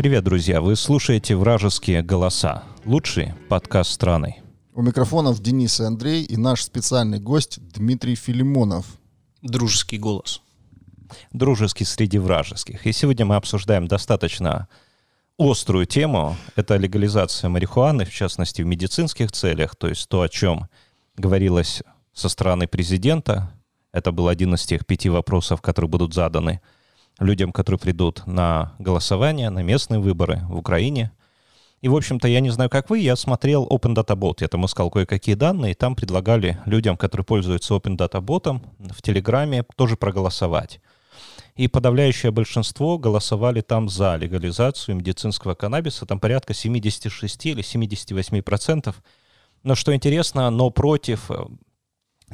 Привет, друзья! Вы слушаете «Вражеские голоса» — лучший подкаст страны. У микрофонов Денис и Андрей и наш специальный гость Дмитрий Филимонов. Дружеский голос. Дружеский среди вражеских. И сегодня мы обсуждаем достаточно острую тему. Это легализация марихуаны, в частности, в медицинских целях, то есть то, о чем говорилось со стороны президента. Это был один из тех пяти вопросов, которые будут заданы – людям, которые придут на голосование, на местные выборы в Украине. И, в общем-то, я не знаю, как вы, я смотрел Open Data Bot, я там искал кое-какие данные, и там предлагали людям, которые пользуются Open Data Bot в Телеграме, тоже проголосовать. И подавляющее большинство голосовали там за легализацию медицинского каннабиса, там порядка 76 или 78 процентов. Но что интересно, но против э,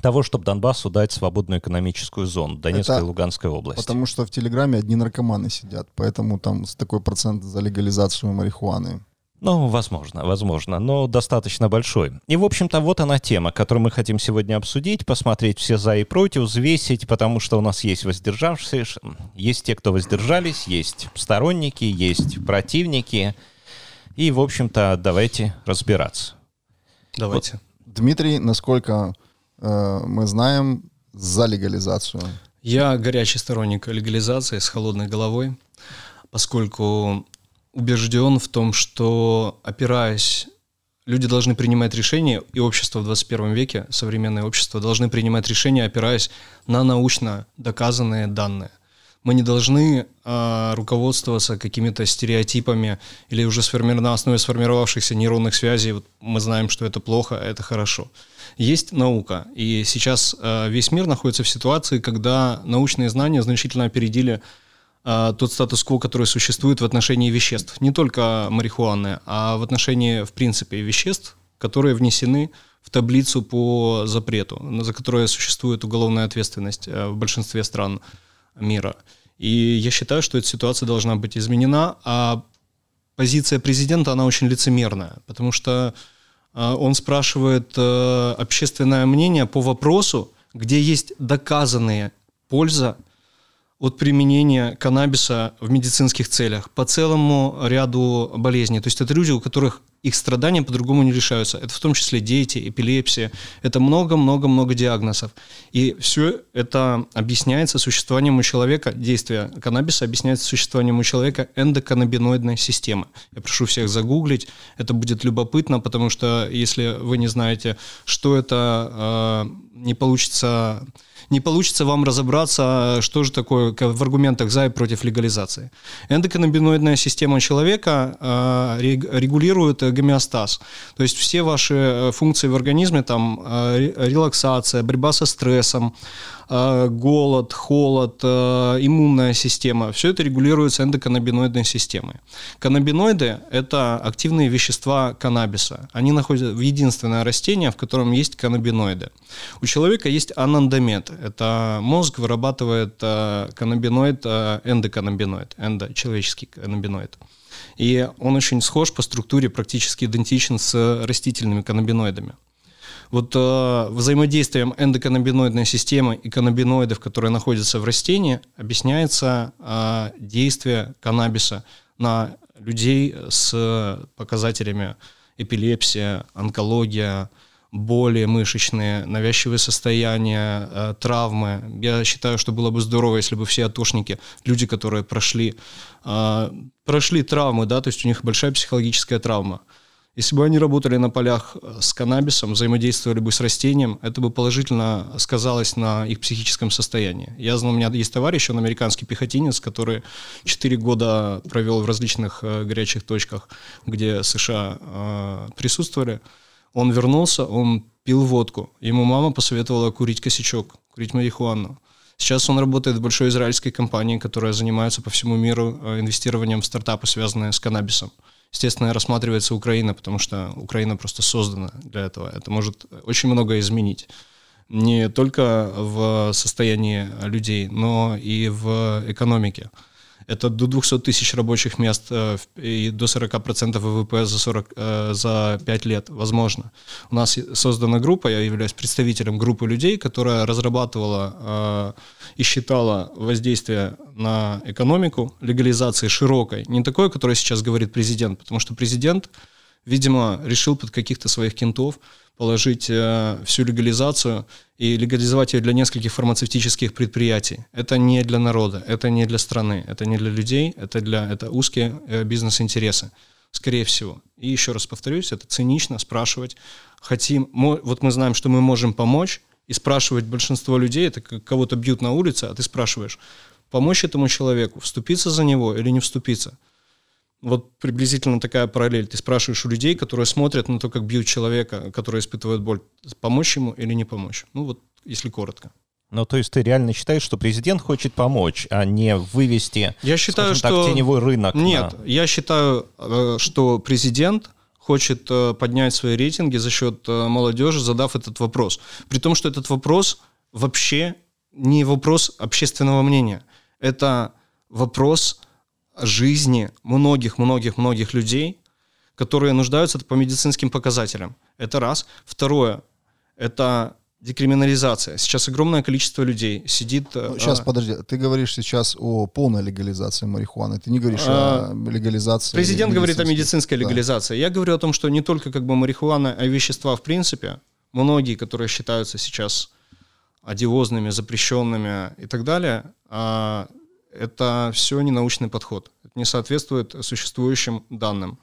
того, чтобы Донбассу дать свободную экономическую зону Донецкой Это и Луганской области. Потому что в Телеграме одни наркоманы сидят, поэтому там такой процент за легализацию марихуаны. Ну, возможно, возможно, но достаточно большой. И, в общем-то, вот она тема, которую мы хотим сегодня обсудить, посмотреть все за и против, взвесить, потому что у нас есть воздержавшиеся, есть те, кто воздержались, есть сторонники, есть противники. И, в общем-то, давайте разбираться. Давайте. Вот. Дмитрий, насколько мы знаем за легализацию. Я горячий сторонник легализации с холодной головой, поскольку убежден в том, что опираясь люди должны принимать решения, и общество в 21 веке, современное общество, должны принимать решения, опираясь на научно доказанные данные. Мы не должны э, руководствоваться какими-то стереотипами или уже сформи- на основе сформировавшихся нейронных связей. Вот мы знаем, что это плохо, а это хорошо есть наука. И сейчас э, весь мир находится в ситуации, когда научные знания значительно опередили э, тот статус-кво, который существует в отношении веществ. Не только марихуаны, а в отношении, в принципе, веществ, которые внесены в таблицу по запрету, за которое существует уголовная ответственность э, в большинстве стран мира. И я считаю, что эта ситуация должна быть изменена, а позиция президента, она очень лицемерная, потому что он спрашивает э, общественное мнение по вопросу, где есть доказанная польза от применения каннабиса в медицинских целях по целому ряду болезней. То есть это люди, у которых их страдания по-другому не решаются. Это в том числе дети, эпилепсия. Это много-много-много диагнозов. И все это объясняется существованием у человека, действие каннабиса объясняется существованием у человека эндоканнабиноидной системы. Я прошу всех загуглить. Это будет любопытно, потому что если вы не знаете, что это, э, не получится не получится вам разобраться, что же такое в аргументах за и против легализации. Эндоканнабиноидная система человека э, регулирует гомеостаз. То есть все ваши э, функции в организме, там э, релаксация, борьба со стрессом, Э, голод, холод, иммунная система, все это регулируется эндоканнабиноидной системой. Каннабиноиды – это активные вещества каннабиса. Они находятся в единственное растение, в котором есть каннабиноиды. У человека есть анандомет. Это мозг вырабатывает каннабиноид, эндоканнабиноид, эндо, человеческий каннабиноид. И он очень схож по структуре, практически идентичен с растительными каннабиноидами. Вот э, взаимодействием эндоканнабиноидной системы и каннабиноидов, которые находятся в растении, объясняется э, действие каннабиса на людей с показателями эпилепсия, онкология, боли мышечные, навязчивые состояния, э, травмы. Я считаю, что было бы здорово, если бы все атошники, люди, которые прошли, э, прошли травмы, да, то есть у них большая психологическая травма, если бы они работали на полях э, с каннабисом, взаимодействовали бы с растением, это бы положительно сказалось на их психическом состоянии. Я знаю, у меня есть товарищ, он американский пехотинец, который 4 года провел в различных горячих точках, где США присутствовали. Он вернулся, он пил водку. Ему мама посоветовала курить косячок, курить марихуану. Сейчас он работает в большой израильской компании, которая занимается по всему миру инвестированием в стартапы, связанные с каннабисом естественно, рассматривается Украина, потому что Украина просто создана для этого. Это может очень много изменить. Не только в состоянии людей, но и в экономике. Это до 200 тысяч рабочих мест э, и до 40% ВВП за, 40, э, за 5 лет, возможно. У нас создана группа, я являюсь представителем группы людей, которая разрабатывала э, и считала воздействие на экономику легализации широкой, не такой, которой сейчас говорит президент, потому что президент, видимо, решил под каких-то своих кентов положить э, всю легализацию и легализовать ее для нескольких фармацевтических предприятий. Это не для народа, это не для страны, это не для людей, это для это узкие э, бизнес-интересы, скорее всего. И еще раз повторюсь, это цинично спрашивать, хотим, вот мы знаем, что мы можем помочь, и спрашивать большинство людей, это как кого-то бьют на улице, а ты спрашиваешь, помочь этому человеку, вступиться за него или не вступиться. Вот приблизительно такая параллель. Ты спрашиваешь у людей, которые смотрят на то, как бьют человека, который испытывает боль, помочь ему или не помочь. Ну вот, если коротко. Ну, то есть ты реально считаешь, что президент хочет помочь, а не вывести, я считаю, что... так, теневой рынок? Нет, на... я считаю, э, что президент хочет э, поднять свои рейтинги за счет э, молодежи, задав этот вопрос. При том, что этот вопрос вообще не вопрос общественного мнения. Это вопрос жизни многих-многих-многих людей, которые нуждаются по медицинским показателям. Это раз. Второе, это декриминализация. Сейчас огромное количество людей сидит... Ну, сейчас, а... подожди, ты говоришь сейчас о полной легализации марихуаны, ты не говоришь а... о легализации... Президент говорит о медицинской легализации. Да. Я говорю о том, что не только как бы марихуана, а вещества в принципе, многие, которые считаются сейчас одиозными, запрещенными и так далее, а это все не научный подход. Это не соответствует существующим данным.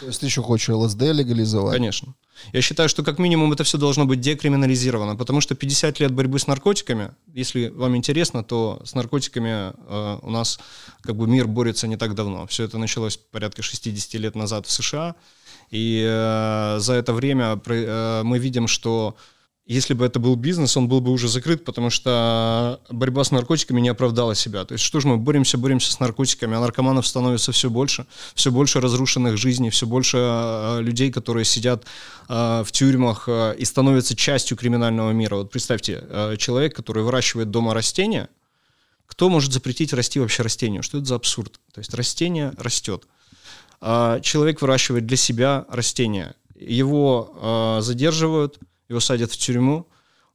То есть ты еще хочешь ЛСД легализовать? Конечно. Я считаю, что как минимум это все должно быть декриминализировано, потому что 50 лет борьбы с наркотиками, если вам интересно, то с наркотиками э, у нас как бы мир борется не так давно. Все это началось порядка 60 лет назад в США, и э, за это время э, мы видим, что если бы это был бизнес, он был бы уже закрыт, потому что борьба с наркотиками не оправдала себя. То есть что же мы боремся, боремся с наркотиками, а наркоманов становится все больше, все больше разрушенных жизней, все больше э, людей, которые сидят э, в тюрьмах э, и становятся частью криминального мира. Вот представьте, человек, который выращивает дома растения, кто может запретить расти вообще растению? Что это за абсурд? То есть растение растет. А человек выращивает для себя растения, его задерживают, его садят в тюрьму,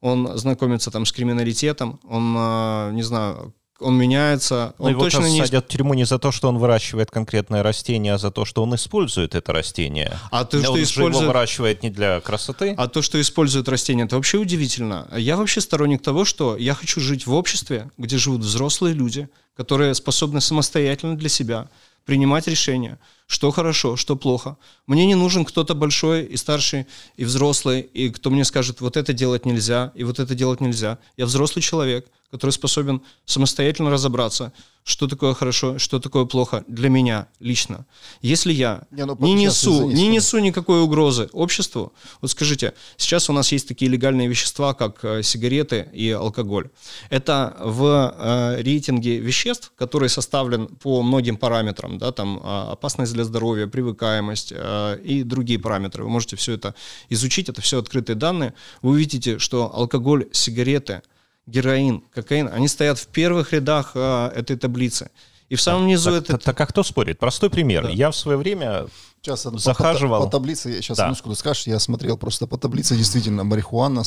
он знакомится там с криминалитетом, он, а, не знаю, он меняется. Он его точно не садят в тюрьму не за то, что он выращивает конкретное растение, а за то, что он использует это растение. А то, что он использует... его выращивает не для красоты. А то, что использует растение, это вообще удивительно. Я вообще сторонник того, что я хочу жить в обществе, где живут взрослые люди, которые способны самостоятельно для себя принимать решения, что хорошо, что плохо. Мне не нужен кто-то большой и старший, и взрослый, и кто мне скажет, вот это делать нельзя, и вот это делать нельзя. Я взрослый человек, который способен самостоятельно разобраться, что такое хорошо, что такое плохо для меня лично. Если я не, ну, не, несу, не несу никакой угрозы обществу, вот скажите, сейчас у нас есть такие легальные вещества, как э, сигареты и алкоголь. Это в э, рейтинге веществ, который составлен по многим параметрам, да, там э, опасность для здоровья, привыкаемость э, и другие параметры. Вы можете все это изучить, это все открытые данные. Вы увидите, что алкоголь, сигареты – героин, кокаин, они стоят в первых рядах э, этой таблицы. И в самом низу так, это... Так, так а кто спорит? Простой пример. Да. Я в свое время сейчас, захаживал... По, по, по таблице, я сейчас, да. минутку ты скажешь, я смотрел просто по таблице, действительно, марихуана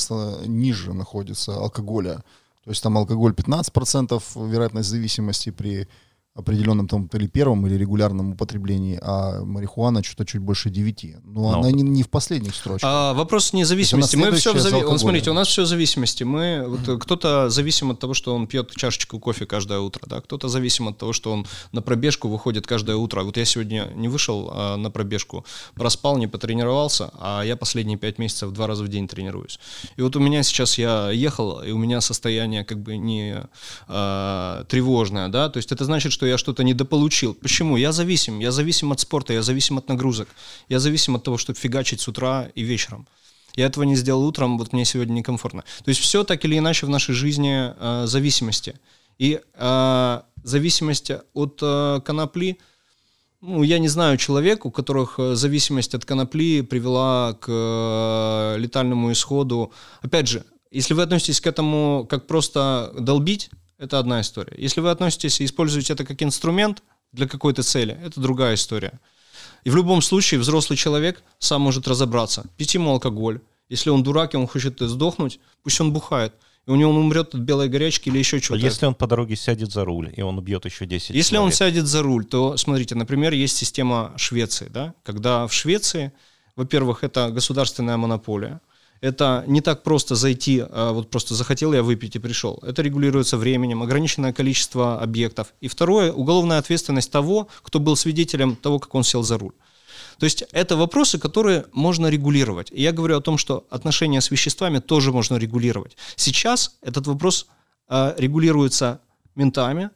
ниже находится алкоголя. То есть там алкоголь 15% вероятность зависимости при определенном там или первом, или регулярном употреблении, а марихуана что-то чуть больше 9. Но, Но. она не, не в последних строчках. А, вопрос независимости. Мы все в зави... Он, смотрите, у нас все в зависимости. Мы, вот, кто-то зависим от того, что он пьет чашечку кофе каждое утро, да? кто-то зависим от того, что он на пробежку выходит каждое утро. Вот я сегодня не вышел а, на пробежку, проспал, не потренировался, а я последние пять месяцев два раза в день тренируюсь. И вот у меня сейчас я ехал, и у меня состояние как бы не а, тревожное, да, то есть это значит, что я что-то недополучил. Почему? Я зависим. Я зависим от спорта, я зависим от нагрузок. Я зависим от того, чтобы фигачить с утра и вечером. Я этого не сделал утром, вот мне сегодня некомфортно. То есть все так или иначе в нашей жизни э, зависимости. И э, зависимость от э, конопли, ну, я не знаю человек, у которых э, зависимость от конопли привела к э, летальному исходу. Опять же, если вы относитесь к этому как просто долбить, это одна история. Если вы относитесь и используете это как инструмент для какой-то цели, это другая история. И в любом случае взрослый человек сам может разобраться, пить ему алкоголь. Если он дурак и он хочет сдохнуть, пусть он бухает. И у него он умрет от белой горячки или еще чего-то. Если он по дороге сядет за руль, и он убьет еще 10 Если человек. он сядет за руль, то, смотрите, например, есть система Швеции, да, когда в Швеции, во-первых, это государственная монополия, это не так просто зайти, а вот просто захотел я выпить и пришел. Это регулируется временем, ограниченное количество объектов. И второе, уголовная ответственность того, кто был свидетелем того, как он сел за руль. То есть это вопросы, которые можно регулировать. И я говорю о том, что отношения с веществами тоже можно регулировать. Сейчас этот вопрос э, регулируется ментами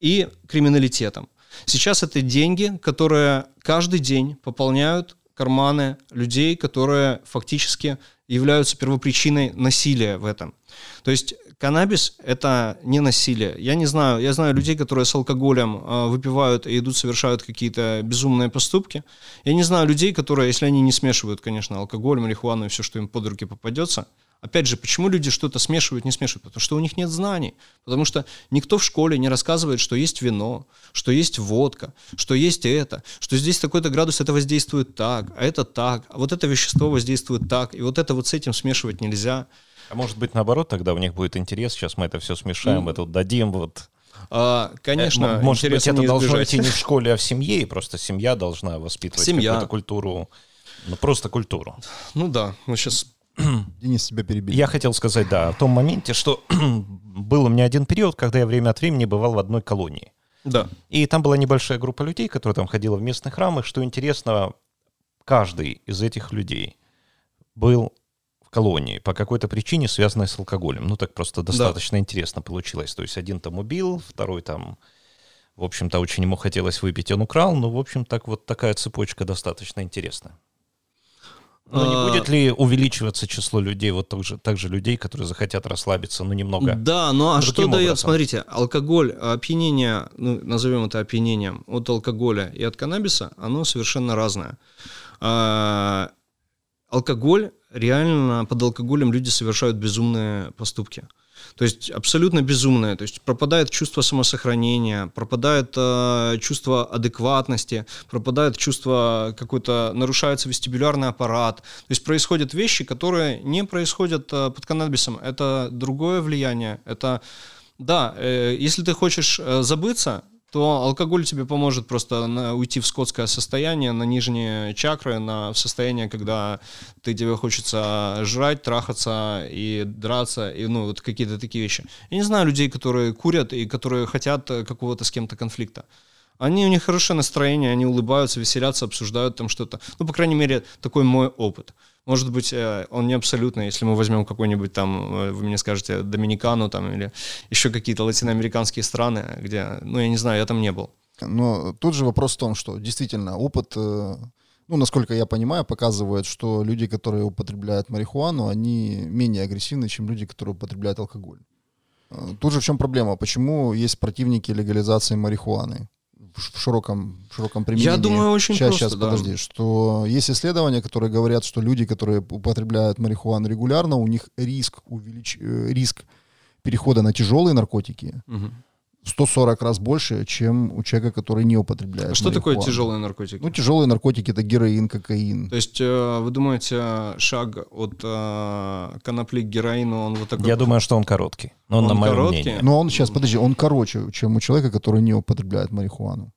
и криминалитетом. Сейчас это деньги, которые каждый день пополняют карманы людей, которые фактически являются первопричиной насилия в этом. То есть каннабис – это не насилие. Я не знаю, я знаю людей, которые с алкоголем э, выпивают и идут, совершают какие-то безумные поступки. Я не знаю людей, которые, если они не смешивают, конечно, алкоголь, марихуану и все, что им под руки попадется – Опять же, почему люди что-то смешивают, не смешивают? Потому что у них нет знаний. Потому что никто в школе не рассказывает, что есть вино, что есть водка, что есть это, что здесь такой-то градус это воздействует так, а это так, а вот это вещество воздействует так, и вот это вот с этим смешивать нельзя. А может быть наоборот, тогда у них будет интерес, сейчас мы это все смешаем, ну, это дадим вот... А, конечно, э, может быть, это должно идти не в школе, а в семье, и просто семья должна воспитывать Семья. какую-то культуру, ну просто культуру. Ну да, мы сейчас Денис, тебя перебил. Я хотел сказать, да, о том моменте, что был у меня один период, когда я время от времени бывал в одной колонии. Да. И там была небольшая группа людей, которая там ходила в местные храмы. Что интересно, каждый из этих людей был в колонии по какой-то причине, связанной с алкоголем. Ну, так просто достаточно да. интересно получилось. То есть один там убил, второй там, в общем-то, очень ему хотелось выпить, он украл. Ну, в общем, так вот такая цепочка достаточно интересная. Но не а, будет ли увеличиваться число людей, вот так же, людей, которые захотят расслабиться, ну, немного? Да, ну а что дает, образом? смотрите, алкоголь, опьянение, ну, назовем это опьянением, от алкоголя и от каннабиса, оно совершенно разное. А, алкоголь, реально под алкоголем люди совершают безумные поступки. То есть абсолютно безумное. То есть пропадает чувство самосохранения, пропадает э, чувство адекватности, пропадает чувство какой-то, нарушается вестибулярный аппарат. То есть происходят вещи, которые не происходят э, под каннабисом. Это другое влияние. Это да, э, если ты хочешь э, забыться, то алкоголь тебе поможет просто на, уйти в скотское состояние, на нижние чакры, на в состояние, когда ты тебе хочется жрать, трахаться и драться, и ну вот какие-то такие вещи. Я не знаю людей, которые курят и которые хотят какого-то с кем-то конфликта. Они, у них хорошее настроение, они улыбаются, веселятся, обсуждают там что-то. Ну, по крайней мере, такой мой опыт. Может быть, э, он не абсолютный, если мы возьмем какой-нибудь там, э, вы мне скажете, Доминикану там или еще какие-то латиноамериканские страны, где, ну, я не знаю, я там не был. Но тут же вопрос в том, что действительно опыт, э, ну, насколько я понимаю, показывает, что люди, которые употребляют марихуану, они менее агрессивны, чем люди, которые употребляют алкоголь. Тут же в чем проблема? Почему есть противники легализации марихуаны? В широком, в широком применении. Я думаю, очень сейчас, просто, Сейчас, да. подожди. Что есть исследования, которые говорят, что люди, которые употребляют марихуану регулярно, у них риск, увелич... Э, риск перехода на тяжелые наркотики угу. 140 раз больше, чем у человека, который не употребляет. А что такое тяжелые наркотики? Ну, тяжелые наркотики это героин, кокаин. То есть, э, вы думаете, шаг от э, конопли к героину, он вот такой? Я думаю, что он короткий. Он, он на мое короткий? мнение. Но он сейчас, подожди, он короче, чем у человека, который не употребляет марихуану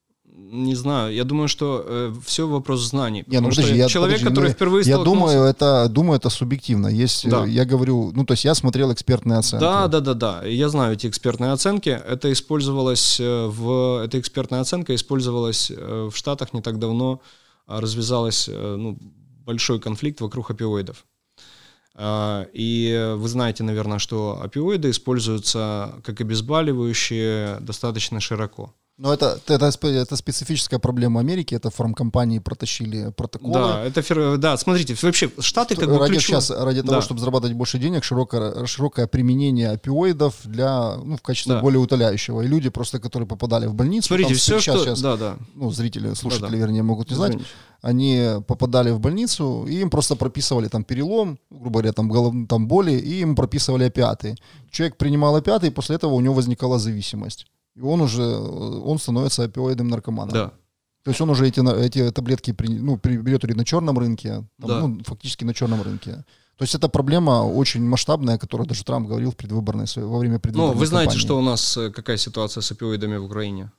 не знаю, я думаю, что э, все вопрос знаний. Не, ну, подожди, я, человек, подожди, который ну, впервые Я думаю, это, думаю, это субъективно. Есть, да. я говорю, ну, то есть я смотрел экспертные оценки. Да, да, да, да. Я знаю эти экспертные оценки. Это использовалось э, в... Эта экспертная оценка использовалась э, в Штатах не так давно. А развязалась, э, ну, большой конфликт вокруг опиоидов. А, и вы знаете, наверное, что опиоиды используются как обезболивающие достаточно широко. Но это, это, это специфическая проблема Америки, это фармкомпании протащили протоколы. Да, это, да, смотрите, вообще Штаты как бы ради, ключ... сейчас, ради да. того, чтобы зарабатывать больше денег, широкое, широкое применение опиоидов для, ну, в качестве да. более утоляющего. И люди просто, которые попадали в больницу, смотрите, там, все, сейчас, что... сейчас, да, да. ну, зрители, слушатели, да, да. вернее, могут не знать, Извините. они попадали в больницу, и им просто прописывали там перелом, грубо говоря, там, голов... там боли, и им прописывали опиаты. Человек принимал опиаты, и после этого у него возникала зависимость и он уже, он становится опиоидным наркоманом. Да. То есть он уже эти, эти таблетки при, ну, берет или на черном рынке, там, да. ну, фактически на черном рынке. То есть это проблема очень масштабная, о которой даже Трамп говорил в предвыборной, во время предвыборной Ну, вы знаете, кампании. что у нас, э, какая ситуация с опиоидами в Украине?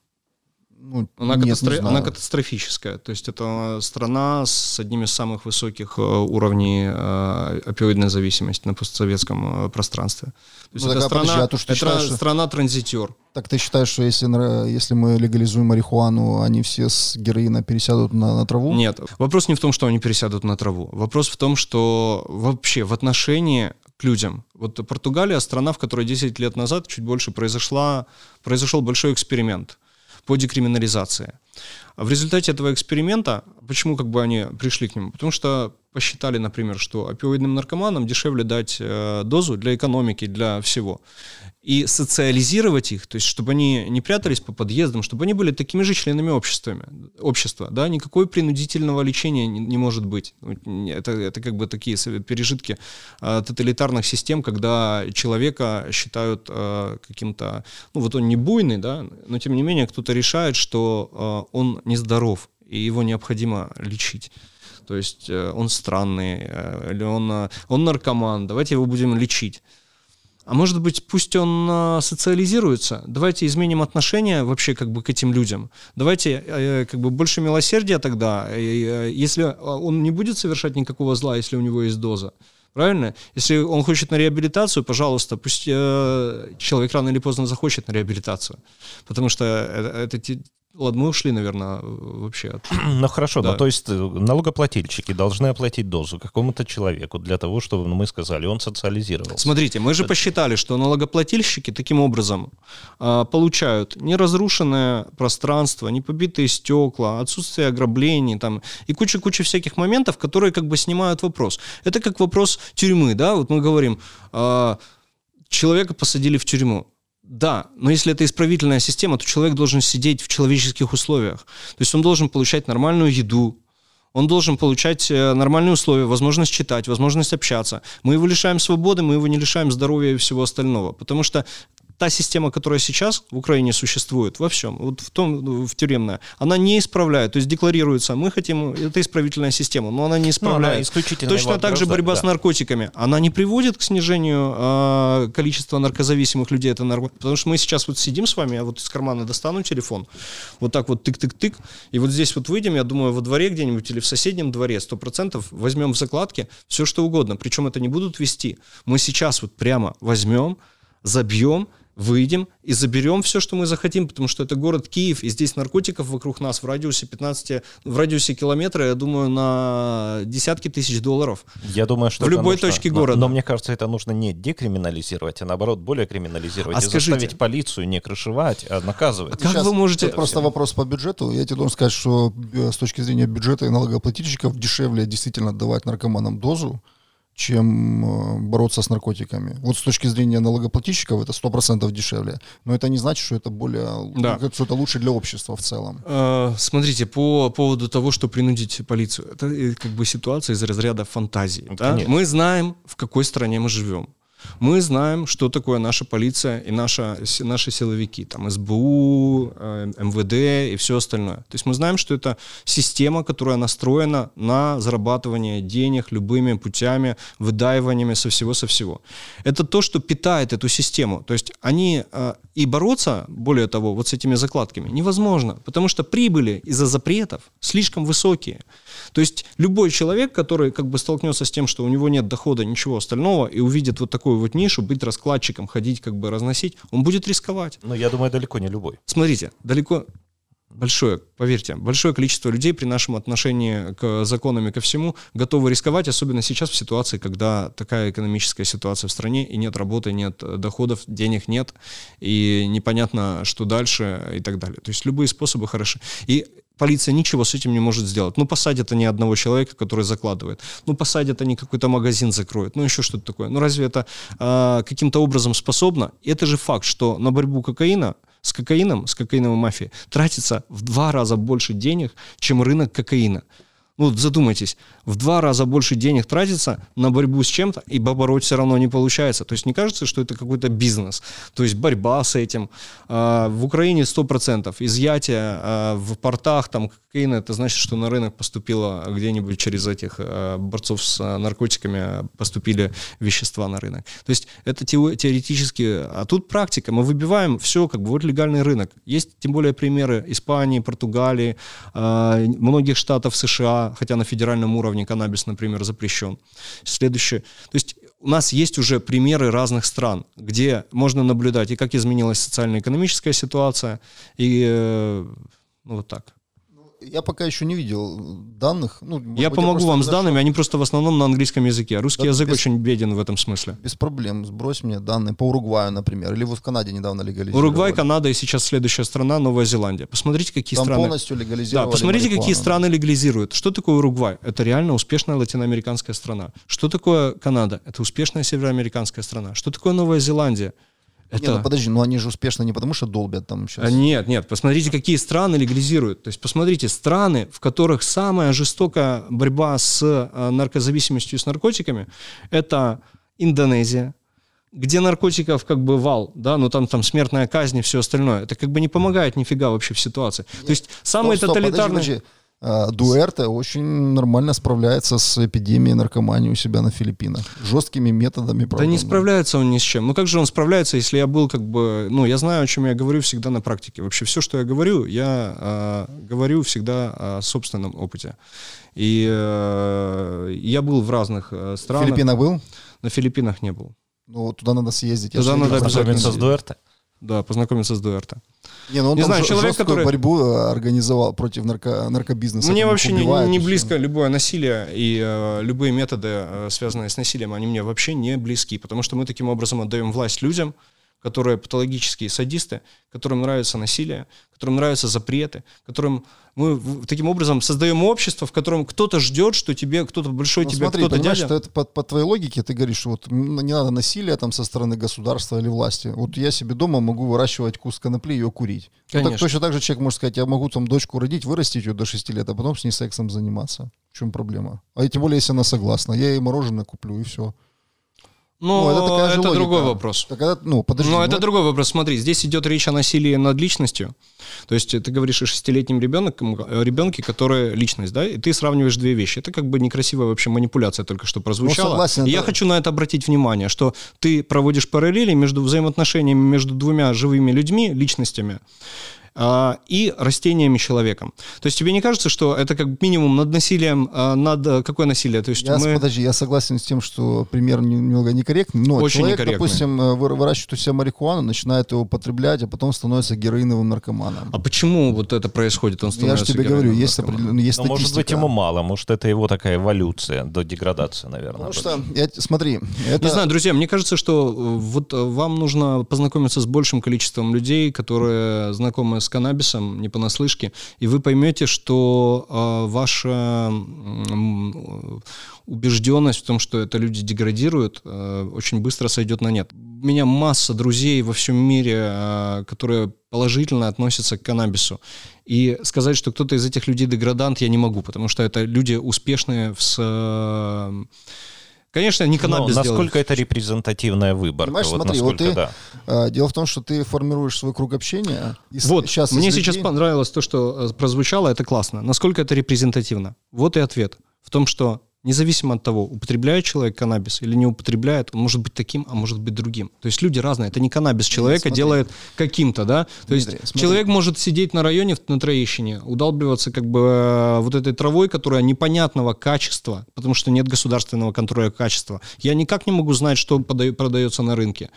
Ну, она, нет, катастро... не она катастрофическая. То есть это страна с одним из самых высоких э, уровней э, опиоидной зависимости на постсоветском э, пространстве. То есть ну, это, так, страна, подожди, а то, что это считаешь, что... страна-транзитер. Так ты считаешь, что если, если мы легализуем марихуану, они все с героина пересядут на, на траву? Нет. Вопрос не в том, что они пересядут на траву. Вопрос в том, что вообще в отношении к людям. Вот Португалия страна, в которой 10 лет назад чуть больше произошла, произошел большой эксперимент по декриминализации. В результате этого эксперимента, почему как бы они пришли к нему? Потому что посчитали, например, что опиоидным наркоманам дешевле дать э, дозу для экономики, для всего. И социализировать их, то есть чтобы они не прятались по подъездам, чтобы они были такими же членами обществами, общества. Да? Никакой принудительного лечения не, не может быть. Это, это как бы такие пережитки э, тоталитарных систем, когда человека считают э, каким-то... Ну вот он не буйный, да, но тем не менее кто-то решает, что э, он нездоров, и его необходимо лечить. То есть э, он странный, э, или он, э, он наркоман, давайте его будем лечить. А может быть, пусть он социализируется. Давайте изменим отношение вообще как бы к этим людям. Давайте как бы больше милосердия тогда. Если он не будет совершать никакого зла, если у него есть доза. Правильно? Если он хочет на реабилитацию, пожалуйста, пусть э, человек рано или поздно захочет на реабилитацию. Потому что это, это Ладно, мы ушли, наверное, вообще от... Ну хорошо, да. ну то есть э, налогоплательщики должны оплатить дозу какому-то человеку для того, чтобы, ну, мы сказали, он социализировался. Смотрите, мы же это... посчитали, что налогоплательщики таким образом э, получают неразрушенное пространство, не побитые стекла, отсутствие ограблений там, и куча-куча всяких моментов, которые как бы снимают вопрос. Это как вопрос тюрьмы, да, вот мы говорим, э, человека посадили в тюрьму да, но если это исправительная система, то человек должен сидеть в человеческих условиях. То есть он должен получать нормальную еду, он должен получать э, нормальные условия, возможность читать, возможность общаться. Мы его лишаем свободы, мы его не лишаем здоровья и всего остального. Потому что та система, которая сейчас в Украине существует, во всем, вот в том, ну, в тюремная, она не исправляет. То есть декларируется, мы хотим, это исправительная система, но она не исправляет. Ну, она исключительно Точно так же борьба да. с наркотиками. Она не приводит к снижению э, количества наркозависимых людей. Это нарко... Потому что мы сейчас вот сидим с вами, я вот из кармана достану телефон, вот так вот тык-тык-тык, и вот здесь вот выйдем, я думаю, во дворе где-нибудь или в соседнем дворе, сто процентов возьмем в закладке все, что угодно. Причем это не будут вести. Мы сейчас вот прямо возьмем, забьем, выйдем и заберем все, что мы захотим, потому что это город Киев, и здесь наркотиков вокруг нас в радиусе 15, в радиусе километра, я думаю, на десятки тысяч долларов. Я думаю, что в любой нужно, точке города. Но, но мне кажется, это нужно не декриминализировать, а наоборот более криминализировать а и скажите, заставить полицию не крышевать, а наказывать. Как Сейчас вы можете... Это просто вопрос по бюджету. Я тебе должен сказать, что э, с точки зрения бюджета и налогоплательщиков дешевле действительно отдавать наркоманам дозу, чем э, бороться с наркотиками. Вот с точки зрения налогоплательщиков это 100% дешевле. Но это не значит, что это более, да. что это лучше для общества в целом. Э, смотрите, по поводу того, что принудить полицию, это э, как бы ситуация из разряда фантазии. Да? Мы знаем, в какой стране мы живем. Мы знаем, что такое наша полиция и наша, наши силовики, там СБУ, э, МВД и все остальное. То есть мы знаем, что это система, которая настроена на зарабатывание денег любыми путями, выдаиваниями со всего, со всего. Это то, что питает эту систему. То есть они э, и бороться, более того, вот с этими закладками невозможно, потому что прибыли из-за запретов слишком высокие. То есть любой человек, который как бы столкнется с тем, что у него нет дохода, ничего остального, и увидит вот такую вот нишу, быть раскладчиком, ходить как бы разносить, он будет рисковать. Но я думаю, далеко не любой. Смотрите, далеко большое, поверьте, большое количество людей при нашем отношении к законам и ко всему готовы рисковать, особенно сейчас в ситуации, когда такая экономическая ситуация в стране, и нет работы, нет доходов, денег нет, и непонятно, что дальше и так далее. То есть любые способы хороши. И полиция ничего с этим не может сделать. Ну, посадят они одного человека, который закладывает. Ну, посадят они какой-то магазин закроют. Ну, еще что-то такое. Ну, разве это э, каким-то образом способно? И это же факт, что на борьбу кокаина с кокаином, с кокаиновой мафией, тратится в два раза больше денег, чем рынок кокаина. Ну, задумайтесь, в два раза больше денег тратится на борьбу с чем-то, и побороть все равно не получается. То есть не кажется, что это какой-то бизнес. То есть борьба с этим. А, в Украине 100%. Изъятие а, в портах там кокаина, это значит, что на рынок поступило где-нибудь через этих а, борцов с наркотиками поступили вещества на рынок. То есть это теоретически, а тут практика. Мы выбиваем все, как бы вот легальный рынок. Есть тем более примеры Испании, Португалии, многих штатов США, хотя на федеральном уровне каннабис, например, запрещен. Следующее. То есть у нас есть уже примеры разных стран, где можно наблюдать и как изменилась социально-экономическая ситуация, и э, ну, вот так. Я пока еще не видел данных. Ну, я быть, помогу я вам с данными, они просто в основном на английском языке. Русский да, язык без, очень беден в этом смысле. Без проблем. Сбрось мне данные по Уругваю, например. Или вот в Канаде недавно легализировали. Уругвай, Канада и сейчас следующая страна Новая Зеландия. Посмотрите, какие Там страны... полностью легализировали Да, посмотрите, марихуану. какие страны легализируют. Что такое Уругвай? Это реально успешная латиноамериканская страна. Что такое Канада? Это успешная североамериканская страна. Что такое Новая Зеландия? Это... Нет, ну подожди, ну они же успешно не потому, что долбят там сейчас. А, нет, нет, посмотрите, какие страны легализируют. То есть посмотрите, страны, в которых самая жестокая борьба с э, наркозависимостью и с наркотиками, это Индонезия, где наркотиков как бы вал, да, ну там, там смертная казнь и все остальное. Это как бы не помогает нифига вообще в ситуации. Нет, То есть самые стоп, стоп, тоталитарные... Подожди, подожди. А, Дуэрте очень нормально справляется с эпидемией наркомании у себя на Филиппинах. Жесткими методами. Правда, да не справляется он ни с чем. Ну как же он справляется, если я был как бы... Ну я знаю, о чем я говорю всегда на практике. Вообще все, что я говорю, я э, говорю всегда о собственном опыте. И э, я был в разных э, странах. На Филиппинах был? На Филиппинах не был. Ну туда надо съездить. Туда надо обязательно с Дуэрте. Да, познакомиться с Дуэрте. Не, ну он не знаю, человек, который борьбу э, организовал против нарко, наркобизнеса. Мне вообще не, не близко любое насилие и э, любые методы, э, связанные с насилием, они мне вообще не близки, потому что мы таким образом отдаем власть людям, которые патологические садисты, которым нравится насилие, которым нравятся запреты, которым мы таким образом создаем общество, в котором кто-то ждет, что тебе кто-то большой ну, тебе смотри, кто-то дядя. что это по, по твоей логике ты говоришь, что вот не надо насилия там со стороны государства или власти. Вот я себе дома могу выращивать кус конопли и ее курить. Конечно. так, точно так же человек может сказать, я могу там дочку родить, вырастить ее до 6 лет, а потом с ней сексом заниматься. В чем проблема? А тем более, если она согласна, я ей мороженое куплю и все. Ну, это, такая это другой вопрос. Так это, ну, подожди, Но ну, это другой вопрос. Смотри, здесь идет речь о насилии над личностью. То есть ты говоришь о шестилетнем ребенке, ребенке, который личность, да, и ты сравниваешь две вещи. Это как бы некрасивая вообще манипуляция только что прозвучала. Ну, согласен, и да. я хочу на это обратить внимание, что ты проводишь параллели между взаимоотношениями между двумя живыми людьми, личностями, и растениями человеком. То есть тебе не кажется, что это как минимум над насилием, а, над э, какое насилие? То есть я, мы... Подожди, я согласен с тем, что пример немного некорректный, но Очень человек, некорректный. допустим, э, выращивает у себя марихуану, начинает его употреблять, а потом становится героиновым наркоманом. А почему вот это происходит? Он становится я же тебе говорю, есть, определенная есть но, Может быть, ему мало, может, это его такая эволюция до деградации, наверное. Потому что, я, смотри... Это... Не знаю, друзья, мне кажется, что э, вот вам нужно познакомиться с большим количеством людей, которые знакомы с каннабисом, не понаслышке, и вы поймете, что э, ваша э, убежденность в том, что это люди деградируют, э, очень быстро сойдет на нет. У меня масса друзей во всем мире, э, которые положительно относятся к каннабису. И сказать, что кто-то из этих людей деградант, я не могу, потому что это люди успешные. С, Конечно, не каннабис Но насколько делает. это репрезентативная выборка? Понимаешь, вот смотри, вот ты, да. э, дело в том, что ты формируешь свой круг общения. И вот, сейчас мне людей... сейчас понравилось то, что э, прозвучало, это классно. Насколько это репрезентативно? Вот и ответ. В том, что Независимо от того, употребляет человек каннабис или не употребляет, он может быть таким, а может быть другим. То есть люди разные. Это не каннабис человека Нет, делает каким-то, да? То смотри, есть смотри. человек может сидеть на районе на Троещине, удалбливаться как бы э, вот этой травой, которая непонятного качества, потому что нет государственного контроля качества. Я никак не могу знать, что продается на рынке.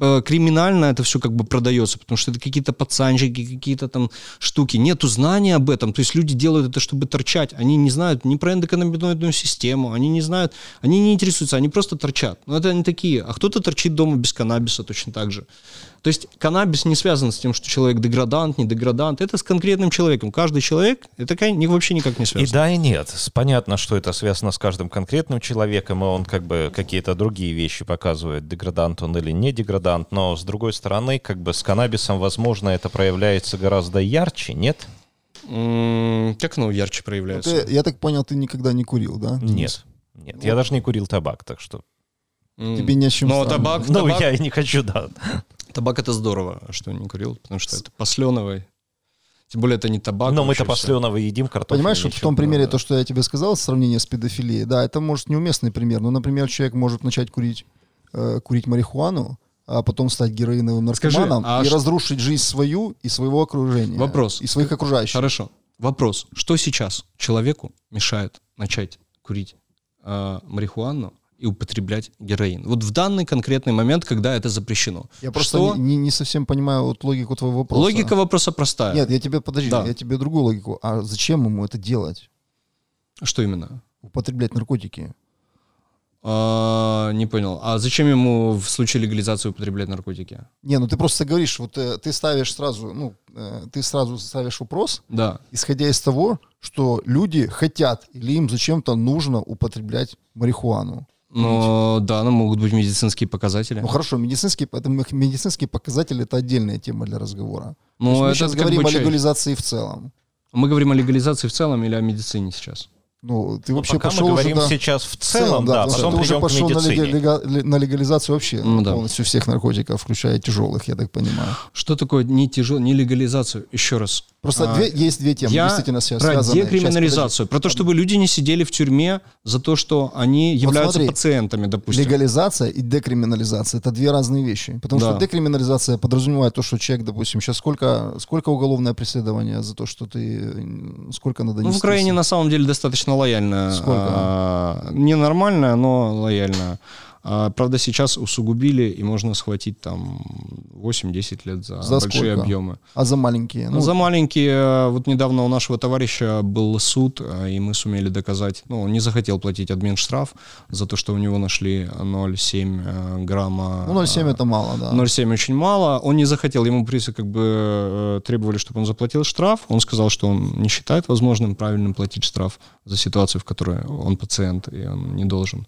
Э, криминально это все как бы продается, потому что это какие-то пацанчики, какие-то там штуки. Нету знания об этом, то есть люди делают это, чтобы торчать. Они не знают ни про эндоканнабиноидную систему, они не знают, они не интересуются, они просто торчат. Но это они такие. А кто-то торчит дома без каннабиса точно так же. То есть каннабис не связан с тем, что человек деградант, не деградант. Это с конкретным человеком. Каждый человек, это вообще никак не связано. И да, и нет. Понятно, что это связано с каждым конкретным человеком, и он как бы какие-то другие вещи показывает, деградант он или не деградант. Но с другой стороны, как бы с каннабисом, возможно, это проявляется гораздо ярче, нет? Как оно ярче проявляется? Ты, я так понял, ты никогда не курил, да? Нет. Нет, вот. я даже не курил табак, так что... Тебе не о чем Но табак, Ну, табак... я и не хочу, да. Табак это здорово, что не курил, потому что это посленовый. Тем более это не табак. Но мы-то посленовый едим картофель. Понимаешь, вот в том примере, то, что я тебе сказал, сравнение с педофилией, да, это может неуместный пример. Но, например, человек может начать курить, э, курить марихуану, а потом стать героиновым наркоманом Скажи, а и ш... разрушить жизнь свою и своего окружения. Вопрос. И своих окружающих. Хорошо. Вопрос. Что сейчас человеку мешает начать курить э, марихуану и употреблять героин. Вот в данный конкретный момент, когда это запрещено. Я просто что... не, не совсем понимаю вот логику твоего вопроса. Логика вопроса простая. Нет, я тебе, подожди, да. я тебе другую логику. А зачем ему это делать? Что именно? Употреблять наркотики. А, не понял. А зачем ему в случае легализации употреблять наркотики? Не, ну ты просто говоришь, вот э, ты ставишь сразу, ну, э, ты сразу ставишь вопрос, да. исходя из того, что люди хотят или им зачем-то нужно употреблять марихуану. Но да, но могут быть медицинские показатели. Ну хорошо, медицинские, это, медицинские показатели это отдельная тема для разговора. Ну, мы сейчас говорим о легализации в целом. Мы говорим о легализации в целом или о медицине сейчас? Ну, ты ну, вообще пока пошел мы говорим уже, сейчас в целом, да, да потом ты уже пошел на, лега, на легализацию вообще ну, да. полностью всех наркотиков, включая тяжелых, я так понимаю. Что такое не тяжелый, не легализацию? Еще раз. Просто а, две, есть две темы, я действительно про связанные. декриминализацию, Сейчас, про то, чтобы люди не сидели в тюрьме за то, что они являются вот смотри, пациентами, допустим. Легализация и декриминализация — это две разные вещи. Потому да. что декриминализация подразумевает то, что человек, допустим, сейчас сколько, сколько уголовное преследование за то, что ты... Сколько надо Ну, в Украине на самом деле достаточно лояльно. Сколько? А, ненормальная, но лояльная. А, правда, сейчас усугубили, и можно схватить там 8-10 лет за, за большие сколько? объемы. А за маленькие? Ну, за маленькие, э, вот недавно у нашего товарища был суд, э, и мы сумели доказать, ну, он не захотел платить админ штраф за то, что у него нашли 0,7 э, грамма. Ну, 0,7 это мало, да. 0,7 очень мало. Он не захотел, ему прессы как бы требовали, чтобы он заплатил штраф. Он сказал, что он не считает возможным правильным платить штраф за ситуацию, в которой он пациент, и он не должен.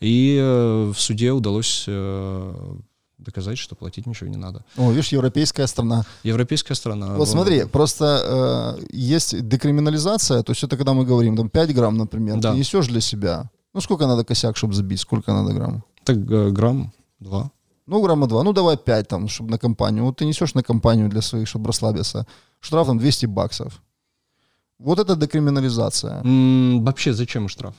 И э, в суде удалось э, доказать, что платить ничего не надо. О, видишь, европейская страна. Европейская страна. Вот смотри, просто э, есть декриминализация, то есть это когда мы говорим, там 5 грамм, например, да. ты несешь для себя. Ну, сколько надо косяк, чтобы забить, сколько надо грамм? Так э, грамм, два. Ну, грамма два, ну давай 5 там, чтобы на компанию. Вот ты несешь на компанию для своих, чтобы расслабиться. Штраф там 200 баксов. Вот это декриминализация. М-м, вообще зачем штраф?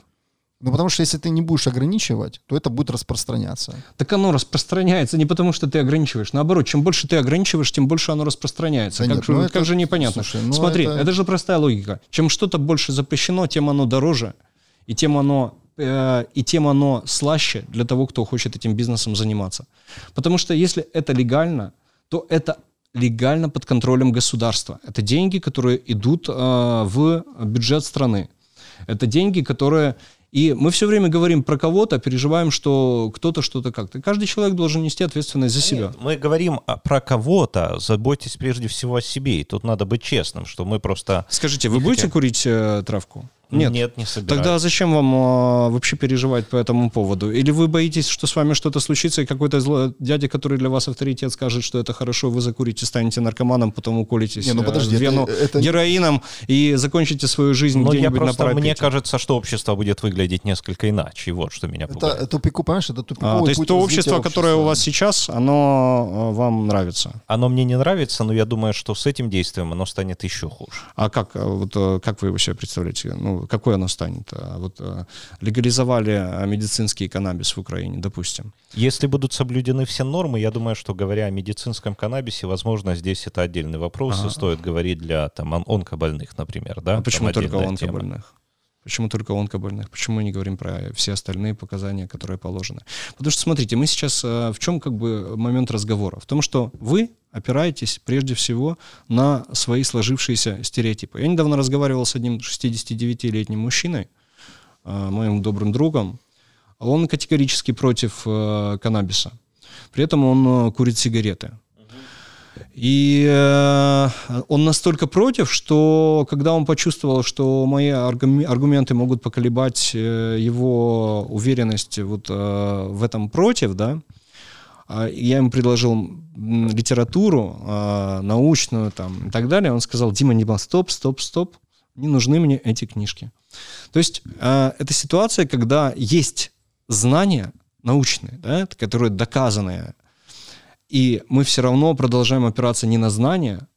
Ну, потому что если ты не будешь ограничивать, то это будет распространяться. Так оно распространяется не потому, что ты ограничиваешь. Наоборот, чем больше ты ограничиваешь, тем больше оно распространяется. Да как, нет, же, ну как это, же непонятно? Слушай, ну Смотри, это... это же простая логика. Чем что-то больше запрещено, тем оно дороже, и тем оно э, и тем оно слаще для того, кто хочет этим бизнесом заниматься. Потому что если это легально, то это легально под контролем государства. Это деньги, которые идут э, в бюджет страны. Это деньги, которые и мы все время говорим про кого-то, переживаем, что кто-то что-то как-то. Каждый человек должен нести ответственность за себя. Нет, мы говорим про кого-то, заботьтесь прежде всего о себе. И тут надо быть честным, что мы просто... Скажите, вы будете курить э, травку? Нет, Нет не собираюсь. Тогда зачем вам а, вообще переживать по этому поводу? Или вы боитесь, что с вами что-то случится, и какой-то зло... дядя, который для вас авторитет, скажет, что это хорошо, вы закурите, станете наркоманом, потом уколитесь Не, ну, подожди, в вену это, это... героином и закончите свою жизнь Но где-нибудь я просто, на Мне кажется, что общество будет выглядеть несколько иначе. Вот что меня пугает. Это тупику, понимаешь, это тупиковый а, То есть то общество, которое у вас сейчас, оно а, вам нравится? Оно мне не нравится, но я думаю, что с этим действием оно станет еще хуже. А как, а, вот, а, как вы его себе представляете? Ну, какое оно станет? станет. Вот э, легализовали медицинский каннабис в Украине, допустим. Если будут соблюдены все нормы, я думаю, что говоря о медицинском каннабисе, возможно, здесь это отдельный вопрос, ага. и стоит говорить для там, онкобольных, например. Да? А почему только онкобольных? Почему только онкобольных? Почему не говорим про все остальные показания, которые положены? Потому что, смотрите, мы сейчас э, в чем как бы момент разговора? В том, что вы опираетесь прежде всего на свои сложившиеся стереотипы. Я недавно разговаривал с одним 69-летним мужчиной, э, моим добрым другом. Он категорически против э, каннабиса. При этом он курит сигареты. И э, он настолько против, что когда он почувствовал, что мои аргументы могут поколебать э, его уверенность вот э, в этом против, да, а я ему предложил литературу научную там и так далее, он сказал, Дима, Дима, стоп, стоп, стоп, не нужны мне эти книжки. То есть это ситуация, когда есть знания научные, да, которые доказанные, и мы все равно продолжаем опираться не на знания,